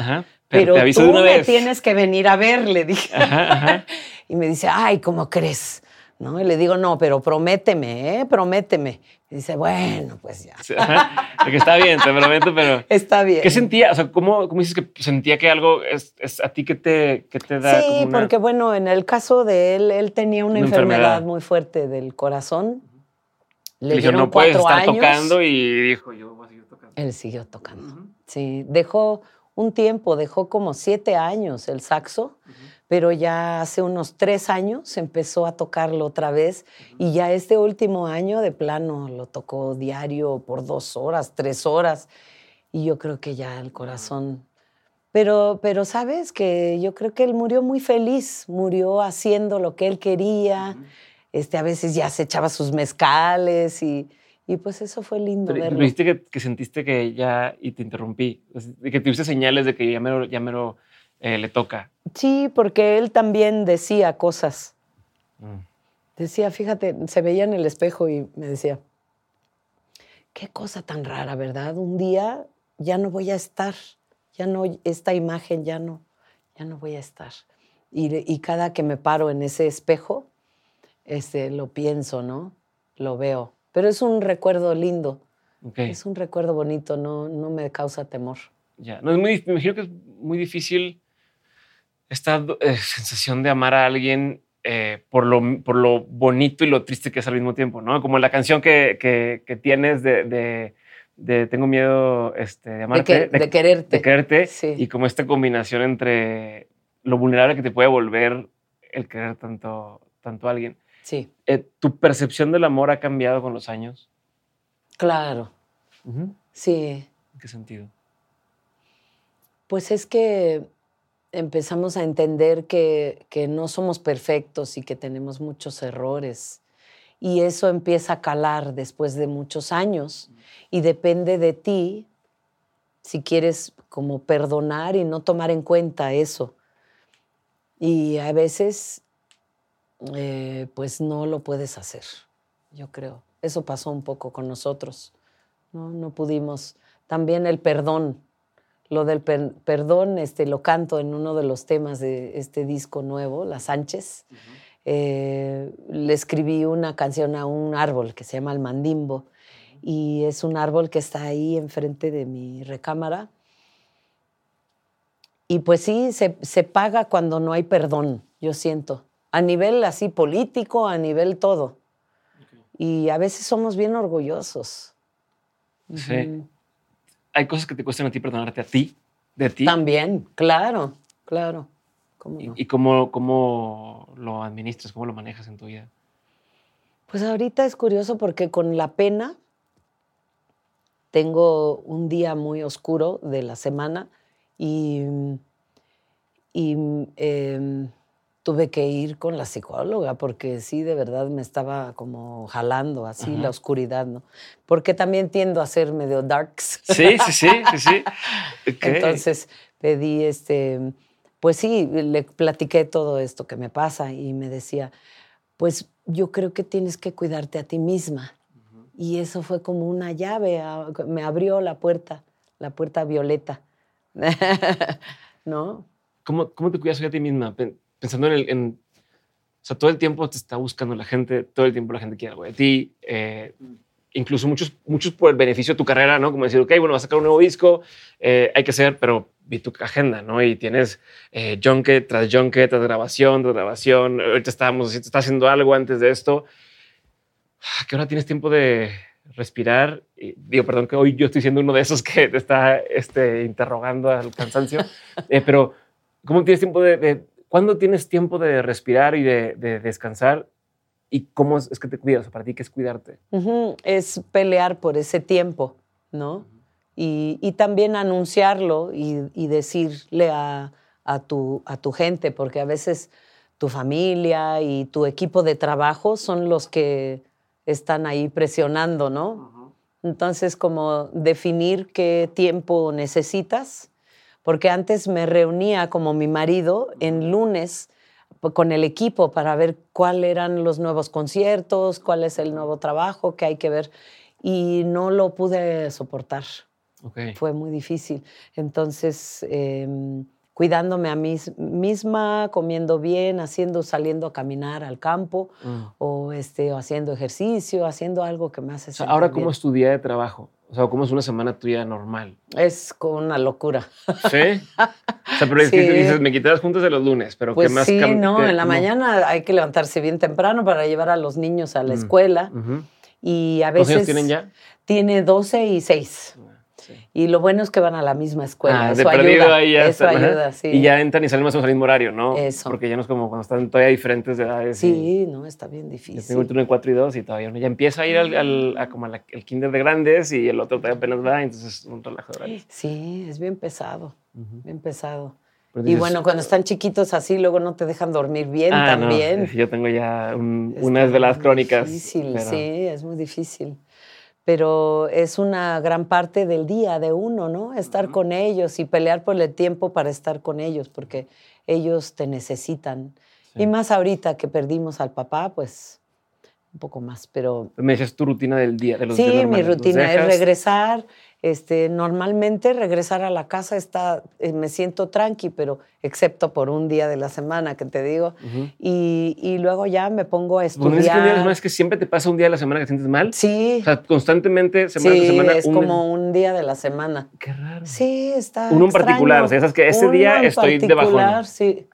pero, tú me tienes que venir a ver, le dije. y me dice, ay, ¿cómo crees? ¿No? Y le digo, no, pero prométeme, ¿eh? Prométeme. Y dice, bueno, pues ya. que está bien, te prometo, pero... Está bien. ¿Qué sentía? O sea, ¿cómo, cómo dices que sentía que algo es, a ti que te, que te da Sí, porque bueno, en el caso de él, él tenía una, enfermedad. muy fuerte del corazón. Le, dieron no puedes estar tocando y dijo, yo voy a seguir tocando. Él siguió tocando, sí. Dejó un tiempo, dejó como siete años el saxo pero ya hace unos tres años empezó a tocarlo otra vez y ya este último año de plano lo tocó diario por dos horas, tres horas y yo creo que ya el corazón... Pero, pero sabes que yo creo que él murió muy feliz, murió haciendo lo que él quería, este, a veces ya se echaba sus mezcales y, y pues eso fue lindo pero, verlo. ¿Viste que, que, sentiste que ya, y te interrumpí, que tuviste señales de que ya me ya mero eh, le toca. Sí, porque él también decía cosas. Mm. Decía, fíjate, se veía en el espejo y me decía, qué cosa tan rara, ¿verdad? Un día ya no voy a estar, ya no, esta imagen ya no, ya no voy a estar. Y, cada que me paro en ese espejo, este, lo pienso, ¿no? Lo veo. Pero es un recuerdo lindo. Es un recuerdo bonito, no, no me causa temor. Ya, no, es muy, me imagino que es muy difícil esta eh, sensación de amar a alguien eh, por, lo, por lo bonito y lo triste que es al mismo tiempo, ¿no? Como la canción que, que, tienes de, de, Tengo miedo este, de amarte. De, quererte. De quererte. Y como esta combinación entre lo vulnerable que te puede volver el querer tanto, tanto a alguien. Sí. Eh, ¿Tu percepción del amor ha cambiado con los años? Claro. Sí. ¿En qué sentido? Pues es que empezamos a entender que, no somos perfectos y que tenemos muchos errores. Y eso empieza a calar después de muchos años. Y depende de ti si quieres como perdonar y no tomar en cuenta eso. Y a veces, eh, pues no lo puedes hacer, yo creo. Eso pasó un poco con nosotros. No, no pudimos. También el perdón lo del perdón este, lo canto en uno de los temas de este disco nuevo, Las Sánchez. Eh, le escribí una canción a un árbol que se llama El Mandimbo y es un árbol que está ahí enfrente de mi recámara. Y pues sí, se, se paga cuando no hay perdón, yo siento, a nivel así político, a nivel todo. Y a veces somos bien orgullosos. Sí hay cosas que te cuestan a ti perdonarte a ti, de ti. También, claro, claro. ¿Y, cómo, cómo lo administras, cómo lo manejas en tu vida? Pues ahorita es curioso porque con la pena tengo un día muy oscuro de la semana y, y em, tuve que ir con la psicóloga porque sí, de verdad me estaba como jalando así la oscuridad, ¿no? Porque también tiendo a ser medio darks. Sí, sí, sí, sí, sí. Entonces pedí este, pues sí, le platiqué todo esto que me pasa y me decía, pues yo creo que tienes que cuidarte a ti misma. Y eso fue como una llave, me abrió la puerta, la puerta violeta. ¿No? ¿Cómo, ¿Cómo te cuidas a ti misma? Pensando en, el, en, O sea, todo el tiempo te está buscando la gente, todo el tiempo la gente quiere algo de ti. Eh, incluso muchos, muchos por el beneficio de tu carrera, ¿no? Como decir, ok, bueno, vas a sacar un nuevo disco, eh, hay que hacer, pero vi tu agenda, ¿no? Y tienes eh, junket tras junket, tras grabación, tras grabación. Ahorita estábamos, estás haciendo algo antes de esto. ¿A qué hora tienes tiempo de respirar? Y digo, perdón que hoy yo estoy siendo uno de esos que te está este, interrogando al cansancio, eh, pero ¿cómo tienes tiempo de, ¿Cuándo tienes tiempo de respirar y de, descansar? ¿Y cómo es, que te cuidas? ¿Para ti qué es cuidarte? Es pelear por ese tiempo, ¿no? y, también anunciarlo y, decirle a, tu, a tu gente, porque a veces tu familia y tu equipo de trabajo son los que están ahí presionando, ¿no? Entonces, como definir qué tiempo necesitas, porque antes me reunía como mi marido en lunes con el equipo para ver cuáles eran los nuevos conciertos, cuál es el nuevo trabajo que hay que ver, y no lo pude soportar. Fue muy difícil. Entonces, em, cuidándome a mí misma, comiendo bien, haciendo, saliendo a caminar al campo mm. o, este, haciendo ejercicio, haciendo algo que me hace sentir Ahora, ¿cómo es tu día de trabajo? O sea, ¿cómo es una semana tuya normal? Es con una locura. ¿Sí? O sea, pero es que dices, me quité las juntas de los lunes, pero pues ¿qué más? Sí, no, en la mañana hay que levantarse bien temprano para llevar a los niños a la mm. escuela. Y a veces... ¿Cuántos tienen ya? Tiene 12 y 6. Y lo bueno es que van a la misma escuela. Ah, eso ayuda. Ahí ya eso ayuda, sí. Y ya entran y salen más o menos al mismo horario, ¿no? Eso. Porque ya no es como cuando están todavía diferentes de edades. Sí, no, está bien difícil. Yo tengo el turno de 4 y 2 y todavía uno ya empieza a ir al, a como al kinder de grandes y el otro todavía apenas va, entonces es un relajo de horario. Sí, es bien pesado, bien pesado. y bueno, cuando están chiquitos así, luego no te dejan dormir bien ah, también. No, yo tengo ya unas de las crónicas. Difícil, sí, es muy difícil pero es una gran parte del día de uno, ¿no? Estar con ellos y pelear por el tiempo para estar con ellos, porque ellos te necesitan. Y más ahorita que perdimos al papá, pues un poco más, pero... Me dices tu rutina del día, de los Sí, mi rutina es regresar, este, normalmente regresar a la casa está, eh, me siento tranqui, pero excepto por un día de la semana que te digo, y, luego ya me pongo a estudiar. ¿No es que un día es que siempre te pasa un día de la semana que te sientes mal? Sí. O sea, constantemente, semana sí, semana. es como un día de la semana. Qué raro. Sí, está Uno en particular, o sea, sabes que ese día estoy debajo. sí,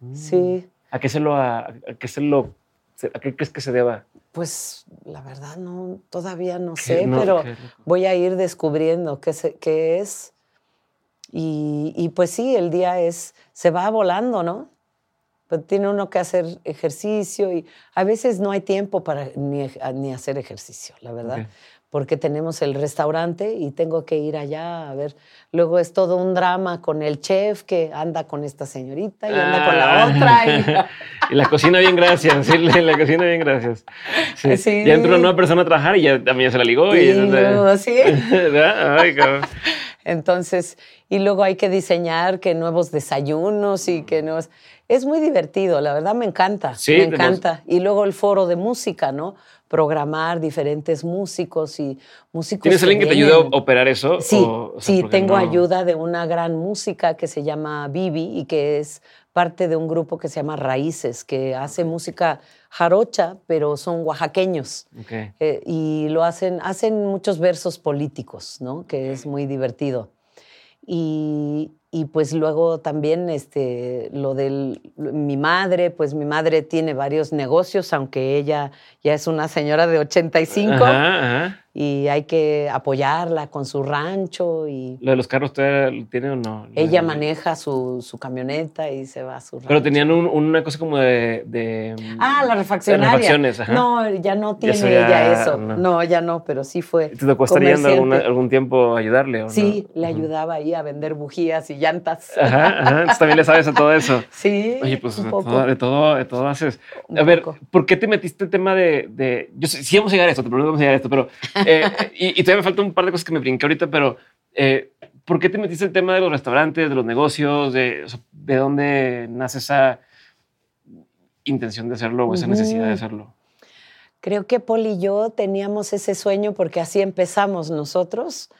mm. sí. ¿A qué se lo, a qué se lo, a qué crees que se deba? Pues la verdad no, todavía no sé, pero voy a ir descubriendo qué, qué es. Y, pues sí, el día es, se va volando, ¿no? Pero tiene uno que hacer ejercicio y a veces no hay tiempo para ni, ni hacer ejercicio, la verdad porque tenemos el restaurante y tengo que ir allá a ver. Luego es todo un drama con el chef que anda con esta señorita y anda con la ah. otra. Y... la cocina bien, gracias. Sí, la cocina bien, gracias. Sí. Ya entró una nueva persona a trabajar y ya también se la ligó. Sí, y, ¿sí? Ay, Entonces, y luego hay que diseñar que nuevos desayunos y que nuevos... Es muy divertido, la verdad me encanta, sí, me encanta. Y luego el foro de música, ¿no? Programar diferentes músicos y músicos. ¿Tienes alguien que te ayude a operar eso? Sí, sí, tengo ayuda de una gran música que se llama Bibi y que es parte de un grupo que se llama Raíces, que hace música jarocha, pero son oaxaqueños. Eh, y lo hacen, hacen muchos versos políticos, ¿no? Que es muy divertido. Y, y pues luego también este, lo de mi madre, pues mi madre tiene varios negocios, aunque ella ya es una señora de 85. Ajá, ajá y hay que apoyarla con su rancho. Y ¿Lo de los carros todavía tiene o no? Ella maneja su, su, camioneta y se va a su rancho. Pero tenían una cosa como de, de, Ah, la refaccionaria. No, ya no tiene ella eso. No. ya no, pero sí fue. ¿Te tocó estar yendo algún tiempo a ayudarle o Sí, le ayudaba ahí a vender bujías y llantas. Ajá, ajá. Entonces también le sabes a todo eso. Sí. Oye, pues de todo, de todo, de todo, haces. a ver, ¿por qué te metiste el tema de. de yo sé, sí vamos a llegar a esto, te prometo vamos a llegar a esto, pero. Eh, y, todavía me falta un par de cosas que me brinqué ahorita, pero. Eh, ¿Por qué te metiste el tema de los restaurantes, de los negocios? ¿De, de dónde nace esa intención de hacerlo o esa necesidad de hacerlo? Creo que Paul y yo teníamos ese sueño porque así empezamos nosotros,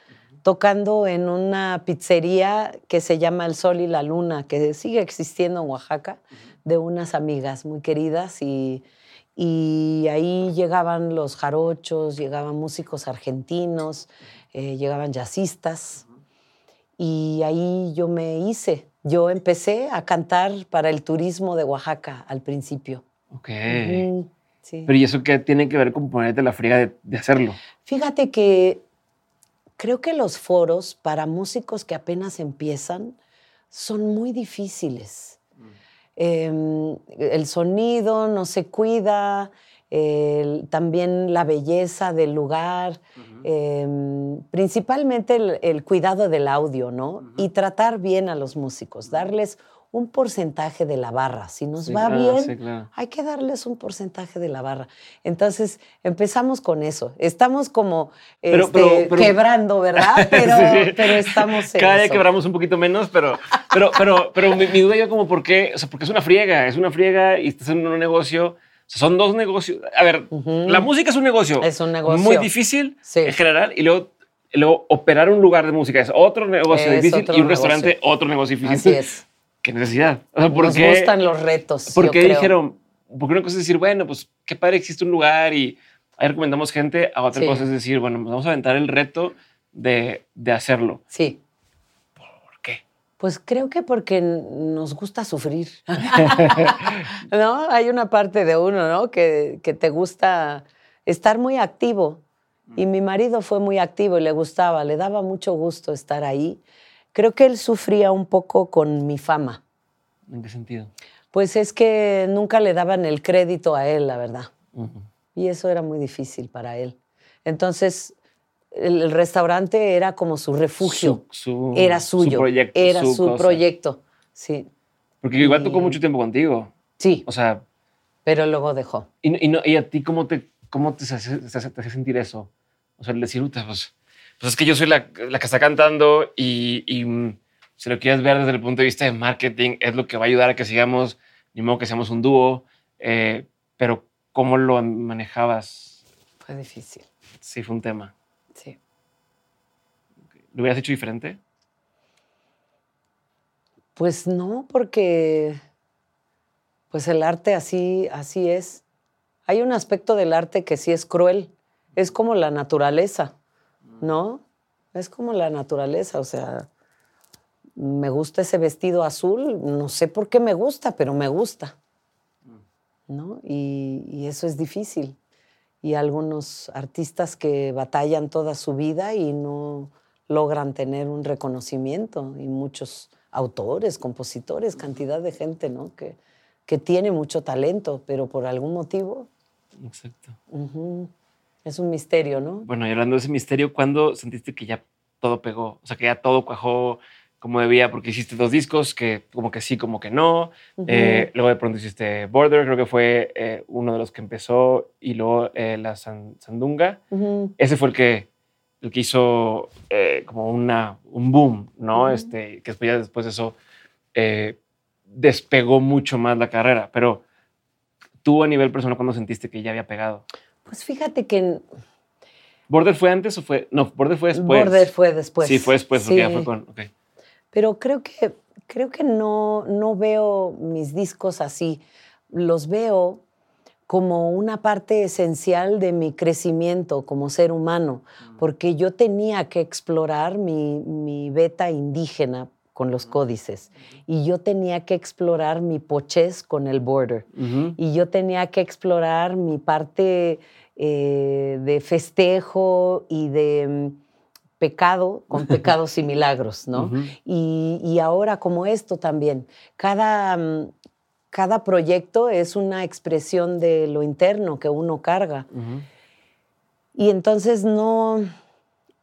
tocando en una pizzería que se llama El Sol y la Luna, que sigue existiendo en Oaxaca, de unas amigas muy queridas y, y ahí llegaban los jarochos, llegaban músicos argentinos, eh, llegaban jazzistas y ahí yo me hice. Yo empecé a cantar para el turismo de Oaxaca al principio. Ok. Pero ¿y eso qué tiene que ver con ponerte la friega de, hacerlo? Fíjate que creo que los foros para músicos que apenas empiezan son muy difíciles. Mm. Em, el sonido no se cuida, también la belleza del lugar, em, principalmente el, cuidado del audio, ¿no? Y tratar bien a los músicos, darles un porcentaje de la barra. Si nos va bien, hay que darles un porcentaje de la barra. Entonces, empezamos con eso. Estamos como este, quebrando, ¿verdad? Pero, estamos en Cada día quebramos un poquito menos, pero, pero, pero, pero mi, duda yo como, ¿por qué? O sea, porque es una friega, es una friega y estás en un negocio... son dos negocios. A ver, la música es un negocio. Es un negocio. Muy difícil en general. Y luego, luego operar un lugar de música es otro negocio difícil y un restaurante otro negocio difícil. Así es qué necesidad. O sea, Nos gustan los retos. ¿Por qué dijeron? Porque una cosa es decir, bueno, pues qué padre existe un lugar y ahí recomendamos gente. A otra cosa es decir, bueno, pues, vamos a aventar el reto de, de hacerlo. Sí. ¿Por qué? Pues creo que porque nos gusta sufrir. ¿No? Hay una parte de uno, ¿no? Que, que te gusta estar muy activo. Y mi marido fue muy activo y le gustaba, le daba mucho gusto estar ahí. Creo que él sufría un poco con mi fama. ¿En qué sentido? Pues es que nunca le daban el crédito a él, la verdad. Y eso era muy difícil para él. Entonces, el, restaurante era como su refugio. era suyo. Su proyecto, era su, proyecto. Sí. Porque igual tocó mucho tiempo contigo. Sí. O sea. Pero luego dejó. ¿Y, no, y a ti cómo te, cómo te hace, sentir eso? O sea, el decir, pues pues es que yo soy la, la que está cantando y, y, mm, si lo quieres ver desde el punto de vista de marketing, es lo que va a ayudar a que sigamos, ni modo que seamos un dúo, eh, pero ¿cómo lo manejabas? Fue difícil. Sí, fue un tema. Sí. ¿Lo hubieras hecho diferente? Pues no, porque pues el arte así, así es. Hay un aspecto del arte que sí es cruel. Es como la naturaleza. ¿No? Es como la naturaleza, o sea, me gusta ese vestido azul, no sé por qué me gusta, pero me gusta, ¿no? Y, eso es difícil. Y algunos artistas que batallan toda su vida y no logran tener un reconocimiento, y muchos autores, compositores, cantidad de gente, ¿no? Que, que tiene mucho talento, pero por algún motivo. Exacto. Es un misterio, ¿no? Bueno, y hablando de ese misterio, ¿cuándo sentiste que ya todo pegó? O sea, que ya todo cuajó como debía, porque hiciste dos discos que como que sí, como que no. Eh, luego de pronto hiciste Border, creo que fue eh, uno de los que empezó, y luego eh, la Sandunga. Ese fue el que, el que hizo como una, un boom, ¿no? este, que después, ya después de eso despegó mucho más la carrera. Pero tú a nivel personal, ¿cuándo sentiste que ya había pegado? Pues fíjate que... ¿Border fue antes o fue...? No, Border fue después. Border fue después. Sí, fue después, porque ya fue con... Okay. Pero creo que, creo que no, no veo mis discos así. Los veo como una parte esencial de mi crecimiento como ser humano, mm. porque yo tenía que explorar mi, mi beta indígena con los códices. Y yo tenía que explorar mi pochez con el border. Y yo tenía que explorar mi parte eh, de festejo y de mm, pecado con pecados y milagros, ¿no? y, ahora como esto también, cada, mm, cada proyecto es una expresión de lo interno que uno carga. Y entonces no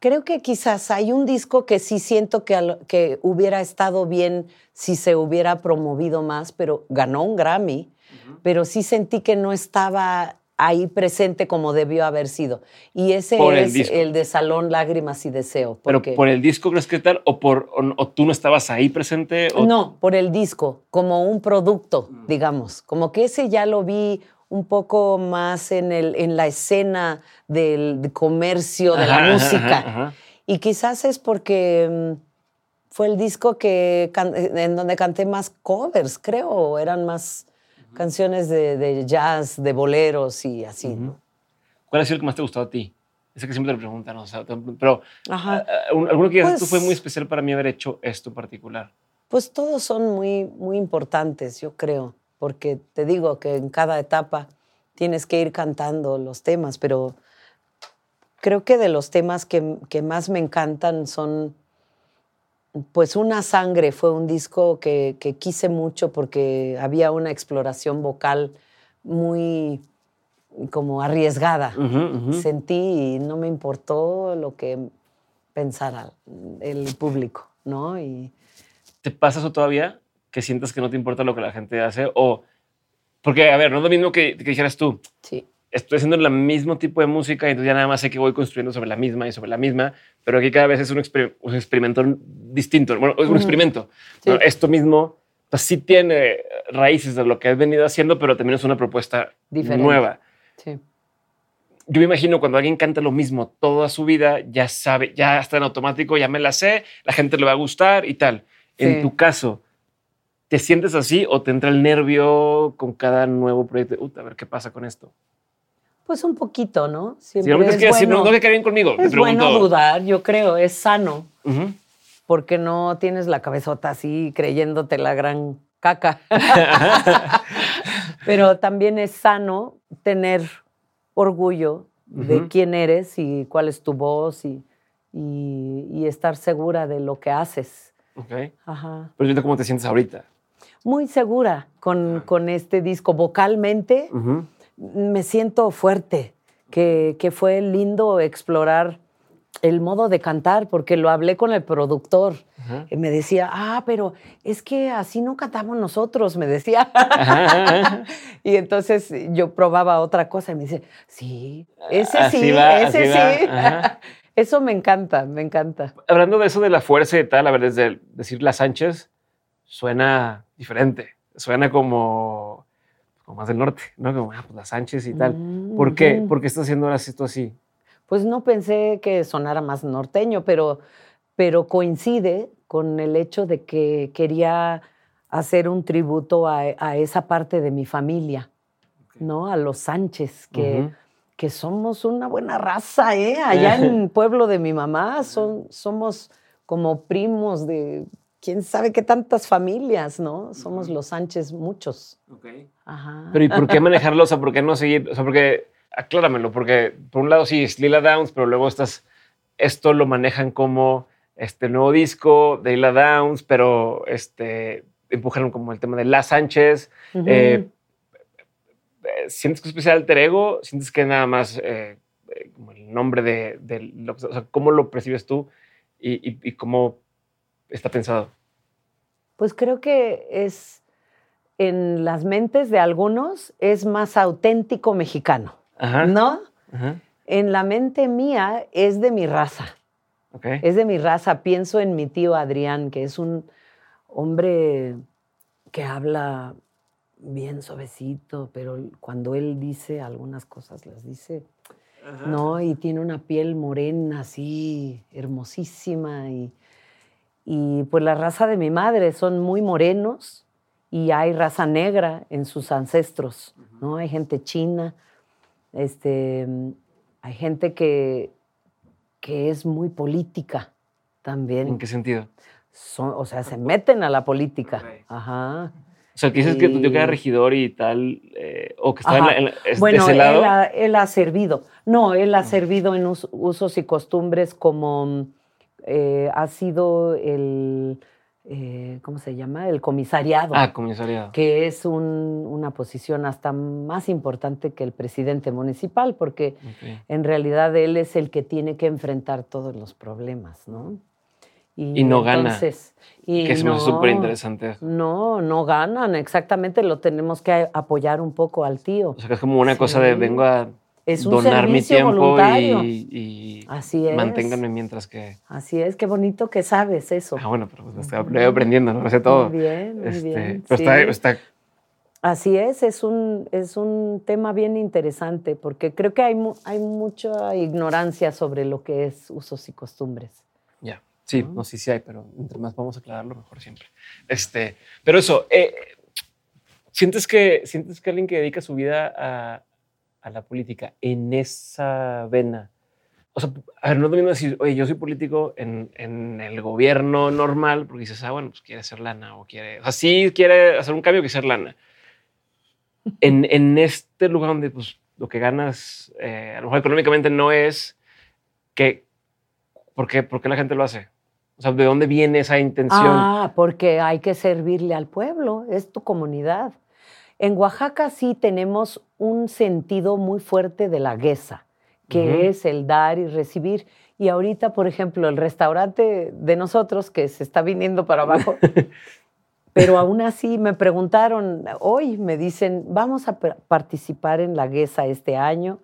Creo que quizás hay un disco que sí siento que, que hubiera estado bien si se hubiera promovido más, pero ganó un Grammy, pero sí sentí que no estaba ahí presente como debió haber sido. Y ese es el, de Salón, Lágrimas y Deseo. ¿Pero por el disco crees que tal? ¿O, por, o, tú no estabas ahí presente? No, por el disco, como un producto, mm. digamos. Como que ese ya lo vi un poco más en, el, en la escena del comercio, de la música. Y quizás es porque mm, fue el disco que en donde canté más covers, creo, eran más canciones de, jazz, de boleros y así. ¿Cuál ha sido el que más te gustó a ti? Ese que siempre te preguntan, o sea, pero Ajá. alguno que digas, fue muy pues especial para mí haber hecho esto particular. Pues todos son muy, muy importantes, yo creo, porque te digo que en cada etapa tienes que ir cantando los temas, pero creo que de los temas que, que más me encantan son pues Una Sangre fue un disco que, quise mucho porque había una exploración vocal muy como arriesgada. Sentí y no me importó lo que pensara el público, ¿no? Y... ¿Te pasa eso todavía? ¿Que sientas que no te importa lo que la gente hace? O... Porque, a ver, no es lo mismo que, que dijeras tú. Sí estoy haciendo el mismo tipo de música y entonces ya nada más sé que voy construyendo sobre la misma y sobre la misma, pero aquí cada vez es un, experimento distinto. Bueno, es un experimento. esto mismo pues, sí tiene raíces de lo que has venido haciendo, pero también es una propuesta nueva. Sí. Yo me imagino cuando alguien canta lo mismo toda su vida, ya sabe, ya está en automático, ya me la sé, la gente le va a gustar y tal. En tu caso, ¿te sientes así o te entra el nervio con cada nuevo proyecto? a ver qué pasa con esto. Pues un poquito, ¿no? Siempre es que bueno, no, no bien conmigo. Es bueno dudar, yo creo, es sano. Porque no tienes la cabezota así creyéndote la gran caca. Pero también es sano tener orgullo de quién eres y cuál es tu voz y, y, estar segura de lo que haces. Ok. Ajá. Pero ¿cómo te sientes ahorita? Muy segura con, con este disco. Vocalmente, me siento fuerte, que, fue lindo explorar el modo de cantar, porque lo hablé con el productor. Y me decía, ah, pero es que así no cantamos nosotros, me decía. y entonces yo probaba otra cosa y me dice, sí, ese sí, ese sí. Eso me encanta, me encanta. Hablando de eso de la fuerza y tal, a ver, desde decir la Sánchez, suena diferente. Suena como como más del norte, ¿no? Como, ah, pues la Sánchez y tal. ¿Por qué? ¿Por qué estás haciendo ahora esto así? Pues no pensé que sonara más norteño, pero, pero coincide con el hecho de que quería hacer un tributo a, esa parte de mi familia, ¿no? A los Sánchez, que, que somos una buena raza, ¿eh? Allá en el pueblo de mi mamá son, somos como primos de quién sabe qué tantas familias, ¿no? Somos los Sánchez muchos. Ok. Ajá. Pero ¿y por qué manejarlo? O sea, ¿por qué no seguir? O sea, porque, acláramelo, porque por un lado sí es Lila Downs, pero luego estás, esto lo manejan como este nuevo disco de Lila Downs, pero este, empujaron como el tema de La Sánchez. Eh, ¿Sientes que es especial alter ego? ¿Sientes que nada más eh, eh, como el nombre de, lo, o sea, cómo lo percibes tú y, y cómo está pensado? Pues creo que es en las mentes de algunos es más auténtico mexicano, ¿no? En la mente mía es de mi raza. Es de mi raza. Pienso en mi tío Adrián, que es un hombre que habla bien suavecito, pero cuando él dice algunas cosas, las dice, ¿no? Y tiene una piel morena así, hermosísima y y pues la raza de mi madre son muy morenos y hay raza negra en sus ancestros, ¿no? Hay gente china, este, hay gente que, que es muy política también. ¿En qué sentido? o sea, se meten a la política. Ajá. O sea, que dices que tu tío era regidor y tal, eh, o que estaba en, bueno, ese lado. Él ha, él ha servido. No, él ha servido en usos y costumbres como eh, ha sido el, eh, ¿cómo se llama? El comisariado. Ah, comisariado. Que es una posición hasta más importante que el presidente municipal, porque en realidad él es el que tiene que enfrentar todos los problemas, ¿no? Y, no gana. Y que es súper interesante. No, no ganan, exactamente, lo tenemos que apoyar un poco al tío. O sea, que es como una cosa de vengo a donar mi tiempo y, Así es. manténganme mientras que... Así es, qué bonito que sabes eso. Ah, bueno, pero pues, estoy aprendiendo, no lo sé todo. Muy bien, muy este, bien. Pero está, Así es, es un, es un tema bien interesante porque creo que hay, hay mucha ignorancia sobre lo que es usos y costumbres. Ya. Sí, no, sí, sí hay, pero entre más vamos a aclararlo, mejor siempre. Este, pero eso, eh, ¿sientes, que, ¿sientes que alguien que dedica su vida a, a, la política en esa vena? O sea, a ver, no es lo mismo decir, oye, yo soy político en, en, el gobierno normal, porque dices, ah, bueno, pues quiere hacer lana o quiere, o sea, sí quiere hacer un cambio que hacer lana. En, en este lugar donde pues, lo que ganas, eh, a lo mejor económicamente no es que, ¿por qué, ¿por qué la gente lo hace? O sea, ¿de dónde viene esa intención? Ah, porque hay que servirle al pueblo, es tu comunidad. En Oaxaca sí tenemos un sentido muy fuerte de la guesa, que es el dar y recibir. Y ahorita, por ejemplo, el restaurante de nosotros, que se está viniendo para abajo, pero aún así me preguntaron, hoy me dicen, vamos a participar en la guesa este año.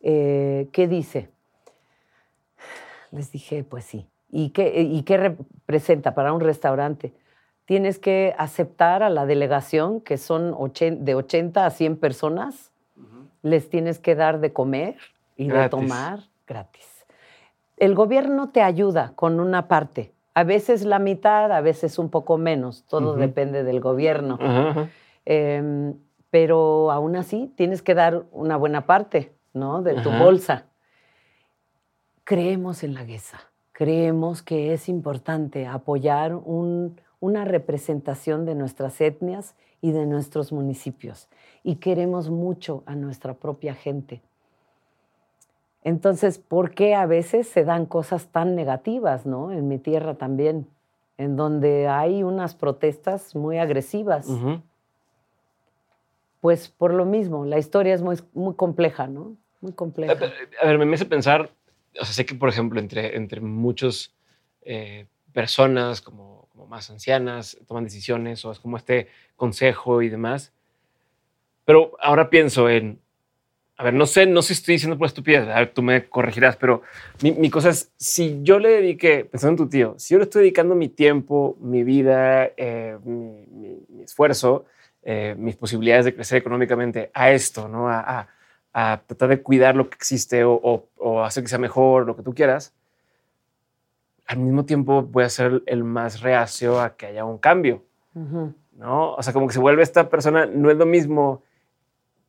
Eh, ¿Qué dice? Les dije, pues sí. ¿Y qué, ¿Y qué representa para un restaurante? Tienes que aceptar a la delegación, que son de 80 a 100 personas, les tienes que dar de comer y de tomar gratis. El gobierno te ayuda con una parte, a veces la mitad, a veces un poco menos, todo depende del gobierno. Em, pero aún así tienes que dar una buena parte ¿no? de tu bolsa. Creemos en la guesa creemos que es importante apoyar una representación de nuestras etnias y de nuestros municipios. Y queremos mucho a nuestra propia gente. Entonces, ¿por qué a veces se dan cosas tan negativas, ¿no? En mi tierra también, en donde hay unas protestas muy agresivas. Pues por lo mismo, la historia es muy, muy compleja, ¿no? Muy compleja. A ver, me hace pensar o sea, sé que, por ejemplo, entre, entre muchas eh, personas como, como, más ancianas toman decisiones o es como este consejo y demás. Pero ahora pienso en, a ver, no sé, no sé si estoy diciendo por estupidez, a ver, tú me corregirás, pero mi, mi, cosa es, si yo le dediqué, pensando en tu tío, si yo le estoy dedicando mi tiempo, mi vida, eh, mi, mi, esfuerzo, eh, mis posibilidades de crecer económicamente a esto, ¿no? a, a a tratar de cuidar lo que existe o, hacer que sea mejor, lo que tú quieras, al mismo tiempo voy a ser el más reacio a que haya un cambio. ¿no? O sea, como que se vuelve esta persona, no es lo mismo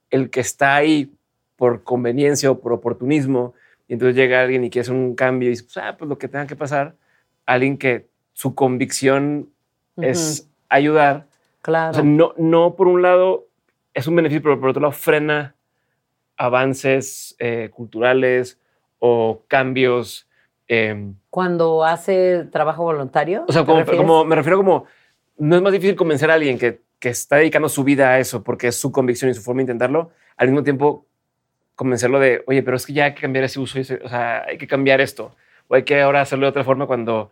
el que está ahí por conveniencia o por oportunismo, y entonces llega alguien y quiere hacer un cambio y dice, pues, ah, pues lo que tenga que pasar, alguien que su convicción es ayudar. Claro. no, no por un lado es un beneficio, pero por otro lado frena avances eh, culturales o cambios. Em, Cuando hace trabajo voluntario. O sea, como, me refiero como, no es más difícil convencer a alguien que, que está dedicando su vida a eso porque es su convicción y su forma de intentarlo, al mismo tiempo convencerlo de, oye, pero es que ya hay que cambiar ese uso, o sea, hay que cambiar esto, o hay que ahora hacerlo de otra forma cuando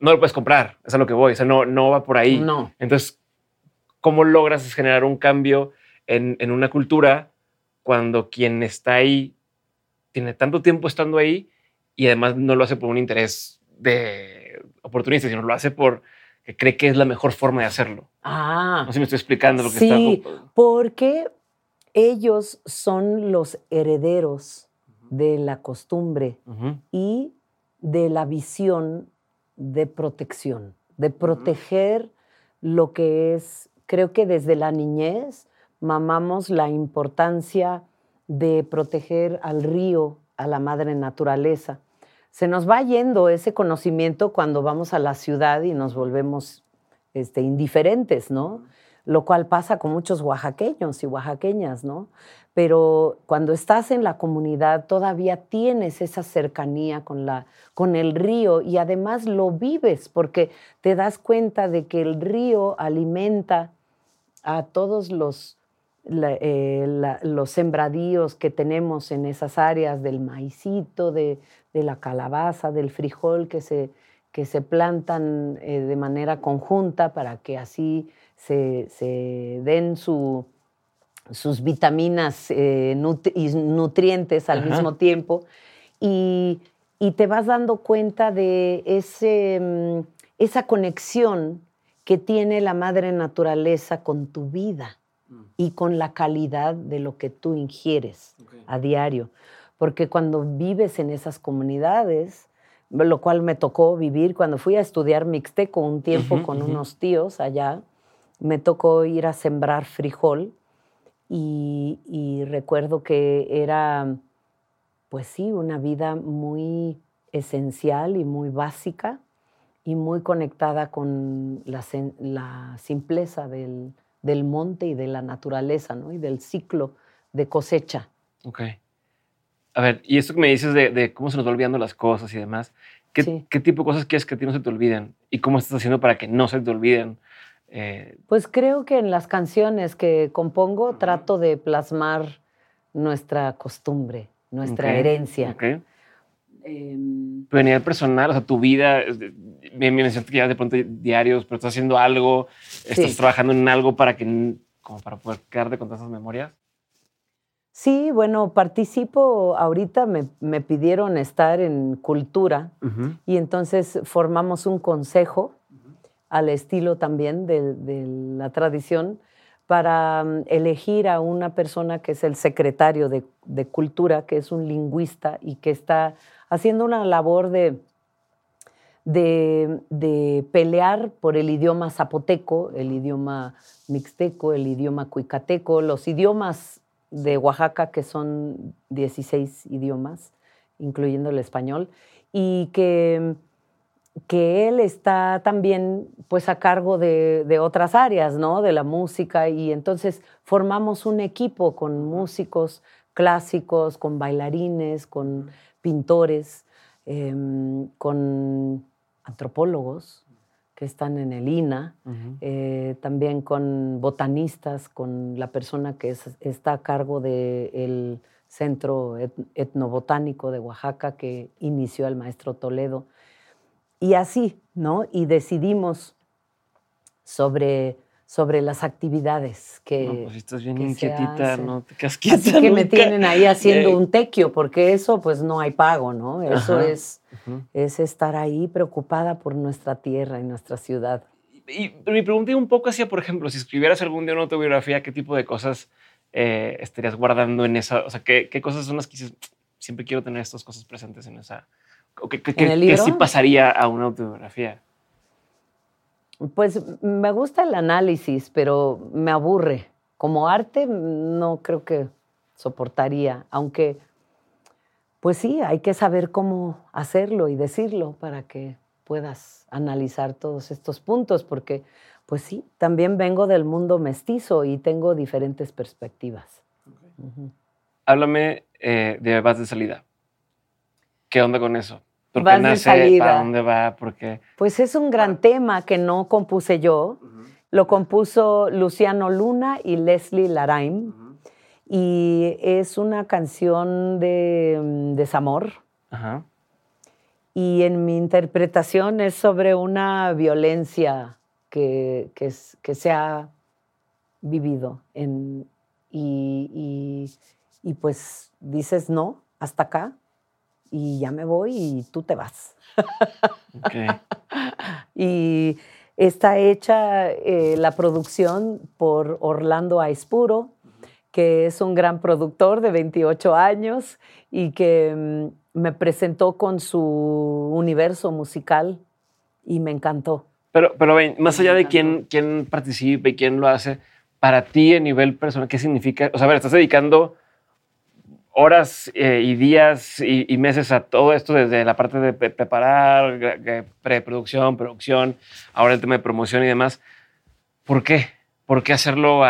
no lo puedes comprar, es a lo que voy, o sea, no, no va por ahí. No. Entonces, ¿cómo logras generar un cambio en, en una cultura cuando quien está ahí tiene tanto tiempo estando ahí y además no lo hace por un interés de oportunista, sino lo hace por que cree que es la mejor forma de hacerlo. Ah. No sé si me estoy explicando lo que sí, porque ellos son los herederos de la costumbre y de la visión de protección, de proteger lo que es, creo que desde la niñez mamamos la importancia de proteger al río, a la madre naturaleza. Se nos va yendo ese conocimiento cuando vamos a la ciudad y nos volvemos este, indiferentes, ¿no? lo cual pasa con muchos oaxaqueños y oaxaqueñas, ¿no? Pero cuando estás en la comunidad todavía tienes esa cercanía con, la, con el río y además lo vives porque te das cuenta de que el río alimenta a todos los, eh, los sembradíos que tenemos en esas áreas del maicito, de, la calabaza, del frijol que se, que se plantan eh, de manera conjunta para que así se, den sus vitaminas eh, y nutrientes al mismo tiempo. Y, te vas dando cuenta de ese, mm, esa conexión que tiene la madre naturaleza con tu vida mm. y con la calidad de lo que tú ingieres a diario. Porque cuando vives en esas comunidades, lo cual me tocó vivir cuando fui a estudiar mixteco un tiempo con unos tíos allá, me tocó ir a sembrar frijol y, recuerdo que era, pues sí, una vida muy esencial y muy básica y muy conectada con la, simpleza del, monte y de la naturaleza, ¿no? Y del ciclo de cosecha. Ok. A ver, y esto que me dices de, cómo se nos va olvidando las cosas y demás, ¿qué, ¿qué, tipo de cosas quieres que a ti no se te olviden? ¿Y cómo estás haciendo para que no se te olviden? Eh, pues creo que en las canciones que compongo trato de plasmar nuestra costumbre, nuestra herencia. Okay. Eh, tu venida personal, o sea, tu vida, me, mencionaste que ya de pronto diarios, pero estás haciendo algo, estás trabajando en algo para que, como para poder quedarte con todas esas memorias. Sí, bueno, participo, ahorita me, me pidieron estar en cultura y entonces formamos un consejo al estilo también de, la tradición, para mm, elegir a una persona que es el secretario de, Cultura, que es un lingüista y que está haciendo una labor de, de, pelear por el idioma zapoteco, el idioma mixteco, el idioma cuicateco, los idiomas de Oaxaca, que son 16 idiomas, incluyendo el español, y que que él está también pues a cargo de, otras áreas, ¿no? De la música y entonces formamos un equipo con músicos clásicos, con bailarines, con pintores, em, con antropólogos que están en el INA, eh, también con botanistas, con la persona que está a cargo del Centro Etnobotánico de Oaxaca que inició el maestro Toledo y así, ¿no? Y decidimos sobre, sobre las actividades que... No, pues estás bien inquietita, ¿no? Te Así que me tienen ahí haciendo un tequio, porque eso pues no hay pago, ¿no? Eso es, es estar ahí preocupada por nuestra tierra y nuestra ciudad. Y, mi pregunta un poco hacia, por ejemplo, si escribieras algún día una autobiografía, ¿qué tipo de cosas eh, estarías guardando en esa? O sea, ¿qué, ¿qué, cosas son las que dices, siempre quiero tener estas cosas presentes en esa, qué, sí pasaría a una autobiografía? Pues me gusta el análisis, pero me aburre. Como arte no creo que soportaría, aunque pues sí, hay que saber cómo hacerlo y decirlo para que puedas analizar todos estos puntos, porque pues sí, también vengo del mundo mestizo y tengo diferentes perspectivas. Háblame eh, de Vas de Salida. ¿Qué onda con eso? ¿Por qué nace? ¿Para dónde va? ¿Por qué? Pues es un gran tema que no compuse yo. Lo compuso Luciano Luna y Leslie Laraim. Y es una canción de mm, desamor. Y en mi interpretación es sobre una violencia que, que, se ha vivido. En, y, y pues dices no, hasta acá y ya me voy y tú te vas. y está hecha eh, la producción por Orlando Aispuro, que es un gran productor de 28 años y que mm, me presentó con su universo musical y me encantó. Pero, pero más allá de quién, quién participa y quién lo hace, para ti a nivel personal, ¿qué significa? O sea, a ver, estás dedicando horas eh, y días y, meses a todo esto, desde la parte de preparar, preproducción, producción, ahora el tema de promoción y demás. ¿Por qué? ¿por qué hacerlo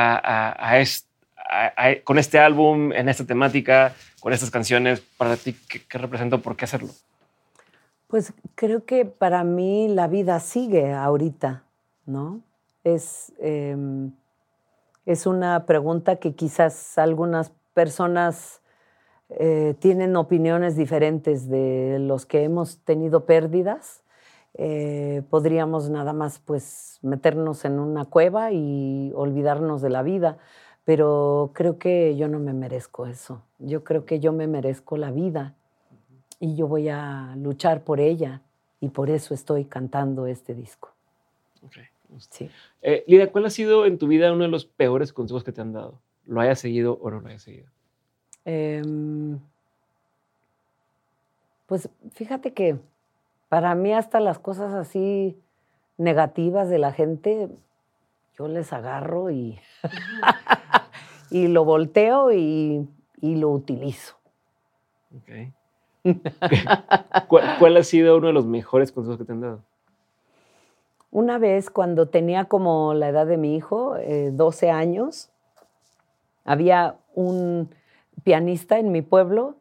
con este álbum, en esta temática, con estas canciones? Para ti, ¿qué, qué? ¿Por qué hacerlo? Pues creo que para mí la vida sigue ahorita, ¿no? Es, em, es una pregunta que quizás algunas personas eh, tienen opiniones diferentes de los que hemos tenido pérdidas. Eh, podríamos nada más pues meternos en una cueva y olvidarnos de la vida, pero creo que yo no me merezco eso. Yo creo que yo me merezco la vida y yo voy a luchar por ella y por eso estoy cantando este disco. Okay. Sí. Eh, Lida, ¿cuál ha sido en tu vida uno de los peores consejos que te han dado? ¿Lo hayas seguido o no lo hayas seguido? Em, pues fíjate que para mí hasta las cosas así negativas de la gente, yo les agarro y, y lo volteo y, y lo utilizo. Okay. ¿Cuál, ha sido uno de los mejores consejos que te han dado? Una vez, cuando tenía como la edad de mi hijo, 12 eh, años, había un pianista en mi pueblo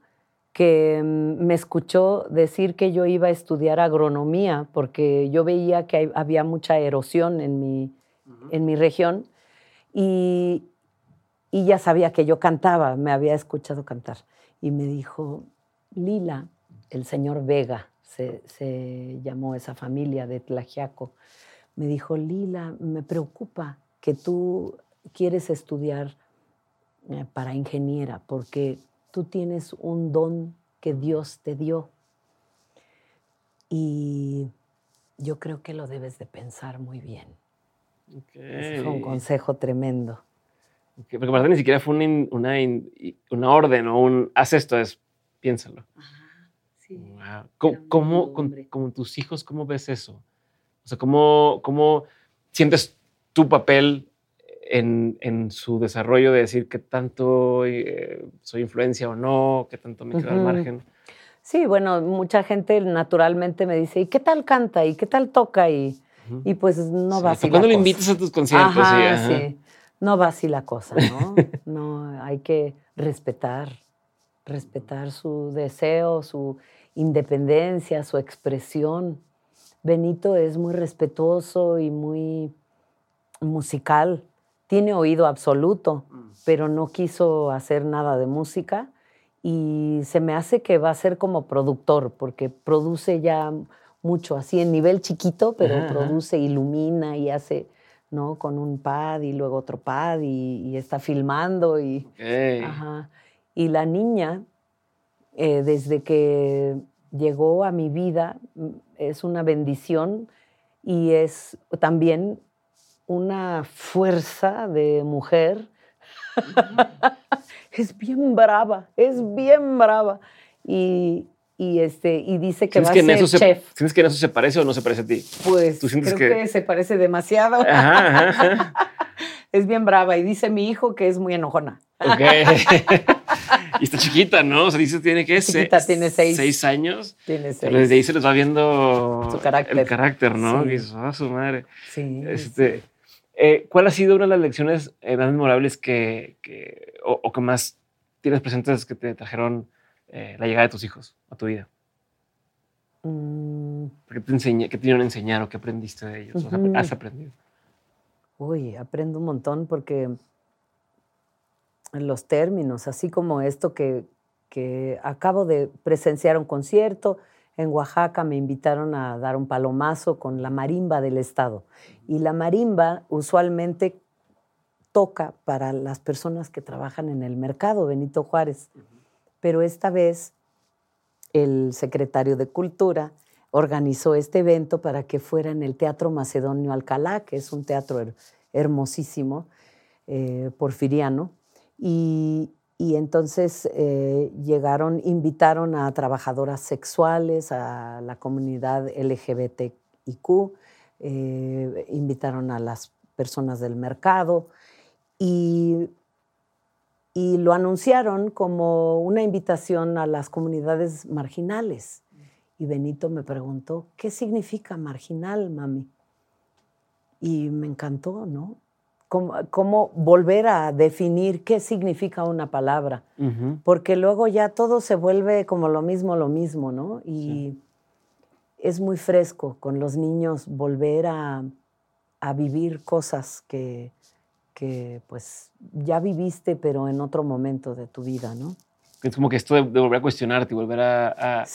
que mm, me escuchó decir que yo iba a estudiar agronomía porque yo veía que había mucha erosión en mi, en mi región y, y ya sabía que yo cantaba, me había escuchado cantar. Y me dijo, Lila, el señor Vega, se, llamó esa familia de Tlajiaco, me dijo, Lila, me preocupa que tú quieres estudiar para ingeniera porque tú tienes un don que Dios te dio. Y yo creo que lo debes de pensar muy bien. Ese fue un consejo tremendo. Porque para ti ni siquiera fue una, una, orden o un haz esto, es piénsalo. sí. ¿Cómo, con, tus hijos, cómo ves eso? O sea, ¿cómo, cómo sientes tu papel en, su desarrollo de decir qué tanto eh, soy influencia o no, qué tanto me queda al margen? Sí, bueno, mucha gente naturalmente me dice, ¿y qué tal canta? ¿Y qué tal toca? Y, y pues no va así. ¿Cuándo lo invitas a tus conciertos? sí, No va así la cosa, ¿no? no, hay que respetar respetar su deseo, su independencia, su expresión. Benito es muy respetuoso y muy musical. Tiene oído absoluto, mm. pero no quiso hacer nada de música y se me hace que va a ser como productor, porque produce ya mucho así en nivel chiquito, pero produce, ilumina y hace, ¿no? Con un pad y luego otro pad y, está filmando y... Ajá. Y la niña, eh, desde que llegó a mi vida, mm, es una bendición y es también una fuerza de mujer. es bien brava, es bien brava. Y, este, y dice que va a ser chef. ¿Sientes que en eso se parece o no se parece a ti? Pues creo que... se parece demasiado. es bien brava y dice mi hijo que es muy enojona. Ok. y está chiquita, ¿no? O sea, dice, tiene que ser. tiene seis. Seis años. Tiene seis. Pero desde ahí se les va viendo su carácter. el carácter, ¿no? Y eso, ah, su madre. Sí. Este, eh, ¿Cuál ha sido una de las lecciones eh, más memorables que, que o, que más tienes presentes que te trajeron eh, la llegada de tus hijos a tu vida? Mm. ¿Qué te, enseñé, qué te dieron a enseñar o qué aprendiste de ellos? ¿Has aprendido? Uy, aprendo un montón porque los términos, así como esto que, acabo de presenciar un concierto. En Oaxaca me invitaron a dar un palomazo con la marimba del Estado. Y la marimba usualmente toca para las personas que trabajan en el mercado, Benito Juárez. Pero esta vez el secretario de Cultura organizó este evento para que fuera en el Teatro Macedonio Alcalá, que es un teatro hermosísimo, eh, porfiriano. Y, entonces eh, llegaron, invitaron a trabajadoras sexuales, a la comunidad LGBTIQ, eh, invitaron a las personas del mercado y, y lo anunciaron como una invitación a las comunidades marginales. Y Benito me preguntó, ¿qué significa marginal, mami? Y me encantó, ¿no? Cómo, volver a definir qué significa una palabra, porque luego ya todo se vuelve como lo mismo, lo mismo, ¿no? Y es muy fresco con los niños volver a, vivir cosas que, que, pues ya viviste, pero en otro momento de tu vida, ¿no? Es como que esto de, volver a cuestionarte y volver a,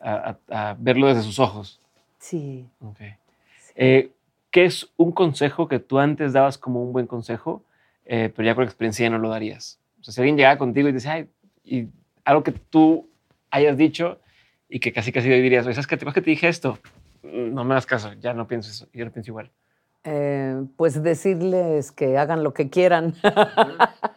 a, verlo desde sus ojos. Sí. Okay. Eh, ¿Qué es un consejo que tú antes dabas como un buen consejo, eh, pero ya con experiencia ya no lo darías? O sea, si alguien llegaba contigo y dice, ay, y algo que tú hayas dicho y que casi casi dirías, ¿sabes qué? que te dije esto? No me das caso, ya no pienso eso, yo no pienso igual. Eh, pues decirles que hagan lo que quieran.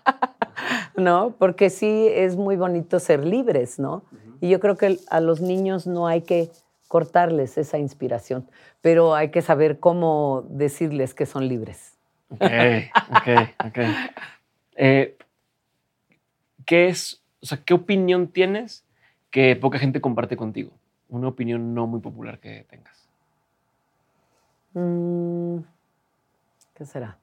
¿No? Porque sí es muy bonito ser libres, ¿no? Y yo creo que a los niños no hay que cortarles esa inspiración, pero hay que saber cómo decirles que son libres. Ok, ok, ok. Eh, ¿Qué es, o sea, qué opinión tienes que poca gente comparte contigo? Una opinión no muy popular que tengas. Mm, ¿Qué será?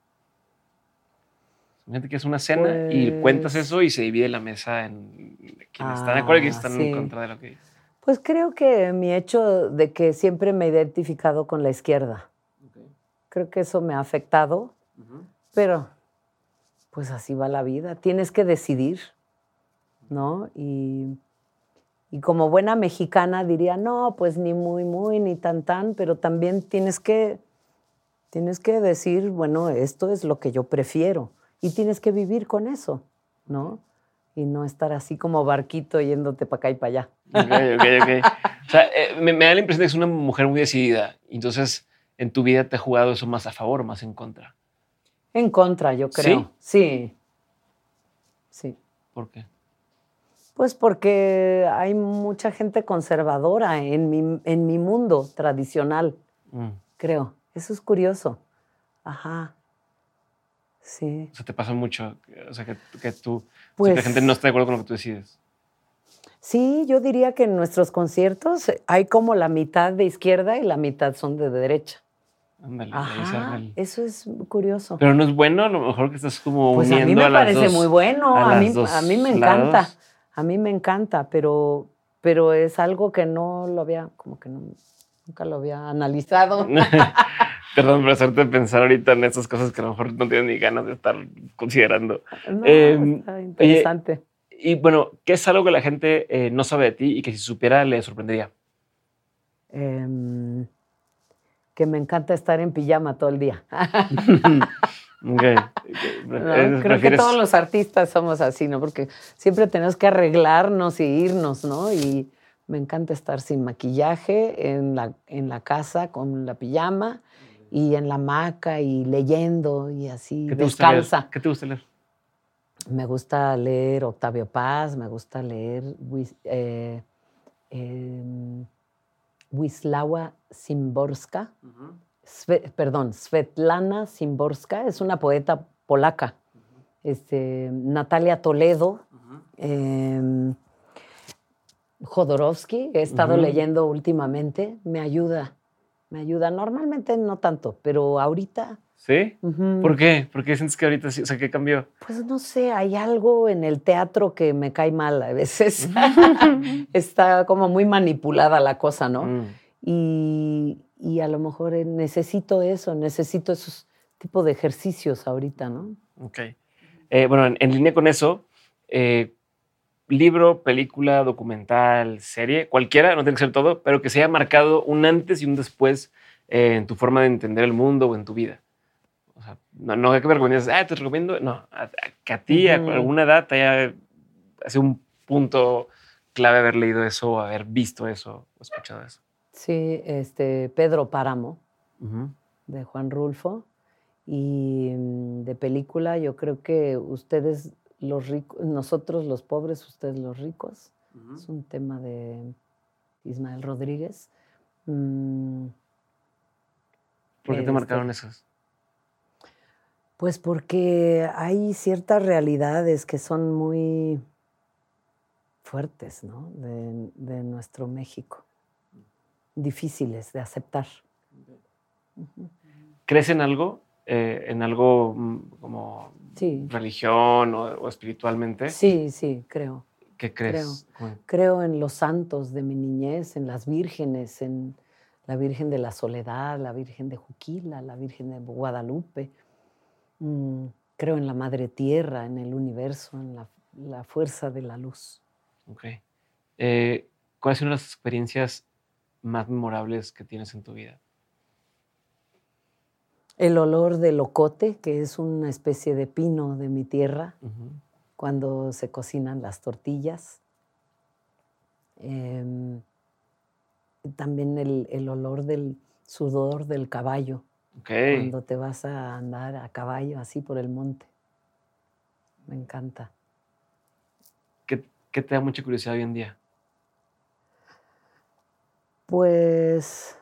Gente que es una cena y cuentas pues eso y se divide la mesa en quienes están de acuerdo y quienes están en ah, contra de lo que dices. Pues creo que mi hecho de que siempre me he identificado con la izquierda. Creo que eso me ha afectado, pero pues así va la vida. Tienes que decidir, ¿no? Y, y, como buena mexicana diría, no, pues ni muy, muy, ni tan, tan, pero también tienes que, tienes que decir, bueno, esto es lo que yo prefiero. Y tienes que vivir con eso, ¿no? y no estar así como barquito yéndote para acá y para allá. Ok, ok, ok. O sea, eh, me, da la impresión de que es una mujer muy decidida. Entonces, ¿en tu vida te ha jugado eso más a favor más en contra? En contra, yo creo. Sí. Sí. ¿Por qué? Pues porque hay mucha gente conservadora en mi, en mi mundo tradicional, mm. creo. Eso es curioso. Ajá. Sí. O sea, te pasa mucho, o sea, que, que tú, pues, la gente no está de acuerdo con lo que tú decides. Sí, yo diría que en nuestros conciertos hay como la mitad de izquierda y la mitad son de derecha. Ándale, Ajá, eso es curioso. Pero no es bueno, a lo mejor que estás como pues a mí me parece muy bueno, a, mí, a mí me encanta, a mí me encanta, pero, pero es algo que no lo había, como que no, nunca lo había analizado. Perdón por hacerte pensar ahorita en esas cosas que a lo mejor no tienes ni ganas de estar considerando. No, em, está interesante. Y bueno, ¿qué es algo que la gente eh, no sabe de ti y que si supiera le sorprendería? Em, que me encanta estar en pijama todo el día. okay. creo que todos los artistas somos así, ¿no? Porque siempre tenemos que arreglarnos y irnos, ¿no? Y me encanta estar sin maquillaje en la, en la casa con la pijama y en la hamaca y leyendo y así, ¿Qué te descalza. Gusta ¿Qué te gusta leer? Me gusta leer Octavio Paz, me gusta leer eh, em, Wisława Szymborska, perdón, Svetlana Szymborska, es una poeta polaca. este, Natalia Toledo, em, Jodorowsky, he estado leyendo últimamente, me ayuda me ayuda. Normalmente no tanto, pero ahorita... ¿Sí? ¿Por qué? ¿Por qué sientes que ahorita sí? O sea, ¿qué cambió? Pues no sé, hay algo en el teatro que me cae mal a veces. Está como muy manipulada la cosa, ¿no? Mm. Y, y, a lo mejor eh, necesito eso, necesito esos tipos de ejercicios ahorita, ¿no? Ok. Eh, bueno, en, línea con eso, eh, libro, película, documental, serie, cualquiera, no tiene que ser todo, pero que se haya marcado un antes y un después eh, en tu forma de entender el mundo o en tu vida. No, no hay que ver ah, te recomiendo, no, que a ti, a alguna edad, te haya sido un punto clave haber leído eso, o haber visto eso, o escuchado eso. Sí, este, Pedro Páramo, de Juan Rulfo, y mm, de película, yo creo que ustedes los ricos, nosotros los pobres, ustedes los ricos. Es un tema de Ismael Rodríguez. Mm, ¿Por qué te este marcaron esos? Pues porque hay ciertas realidades que son muy fuertes, ¿no? De, nuestro México. Difíciles de aceptar. ¿Crees en algo eh, en algo mm, como religión o, espiritualmente? Sí, sí, creo. ¿Qué crees? Creo, creo en los santos de mi niñez, en las vírgenes, en la Virgen de la Soledad, la Virgen de Juquila, la Virgen de Guadalupe. Mm, creo en la Madre Tierra, en el universo, en la, fuerza de la luz. Ok. Eh, ¿Cuáles son las experiencias más memorables que tienes en tu vida? El olor del locote, que es una especie de pino de mi tierra, cuando se cocinan las tortillas. Em, también el, olor del sudor del caballo, cuando te vas a andar a caballo así por el monte. Me encanta. ¿Qué, qué te da mucha curiosidad hoy en día? Pues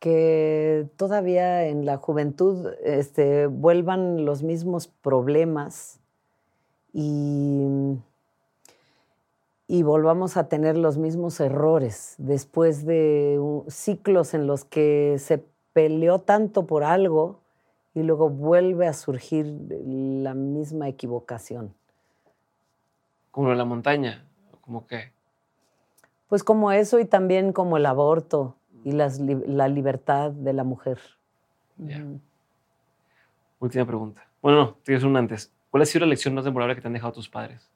que todavía en la juventud este, vuelvan los mismos problemas y, y, volvamos a tener los mismos errores después de ciclos en los que se peleó tanto por algo y luego vuelve a surgir la misma equivocación. Como la montaña, como qué? Pues como eso y también como el aborto y la libertad de la mujer. Última pregunta. Bueno, no, tienes una antes. ¿Cuál ha sido la lección más memorable que te han dejado tus padres?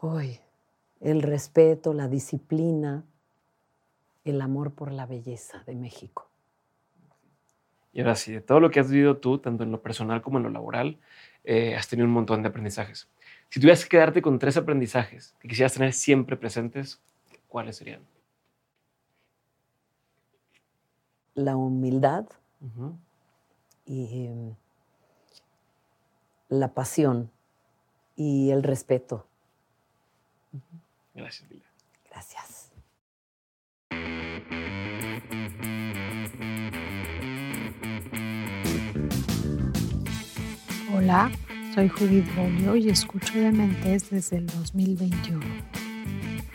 Uy, el respeto, la disciplina, el amor por la belleza de México. Y ahora sí, de todo lo que has vivido tú, tanto en lo personal como en lo laboral, eh, has tenido un montón de aprendizajes. Si tuvieras que quedarte con tres aprendizajes que quisieras tener siempre presentes, ¿cuáles serían? La humildad y em, la pasión y el respeto. Gracias, Lila. Gracias. Hola, soy Judith Bolio y escucho Dementes desde el 2021.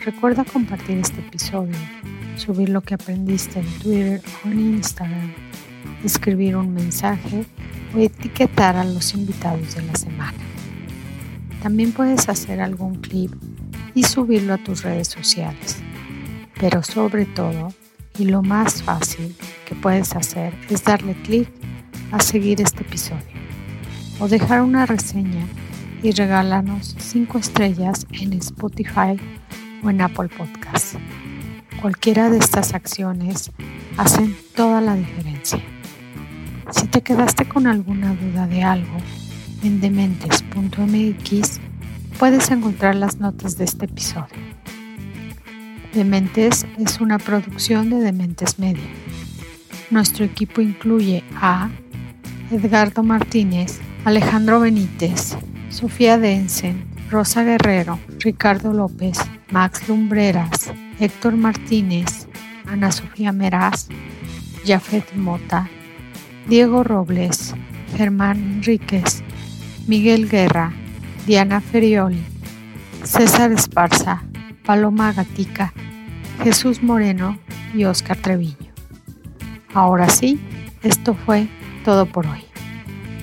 Recuerda compartir este episodio, subir lo que aprendiste en Twitter o en Instagram, escribir un mensaje o etiquetar a los invitados de la semana. También puedes hacer algún clip y subirlo a tus redes sociales. Pero sobre todo, y lo más fácil que puedes hacer es darle clic a seguir este episodio o dejar una reseña y regálanos 5 estrellas en Spotify o en Apple Podcasts. Cualquiera de estas acciones hacen toda la diferencia. Si te quedaste con alguna duda de algo, en dementes.mx puedes encontrar las notas de este episodio. Dementes es una producción de Dementes Media. Nuestro equipo incluye a Edgardo Martínez, Alejandro Benítez, Sofía Densen, Rosa Guerrero, Ricardo López, Max Lumbreras, Héctor Martínez, Ana Sofía Meraz, Jafet Mota, Diego Robles, Germán Enríquez, Miguel Guerra, Diana Ferioli, César Esparza, Paloma Gatica, Jesús Moreno y Oscar Treviño. Ahora sí, esto fue todo por hoy.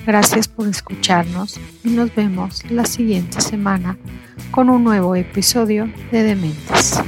Gracias por escucharnos y nos vemos la siguiente semana con un nuevo episodio de Dementes.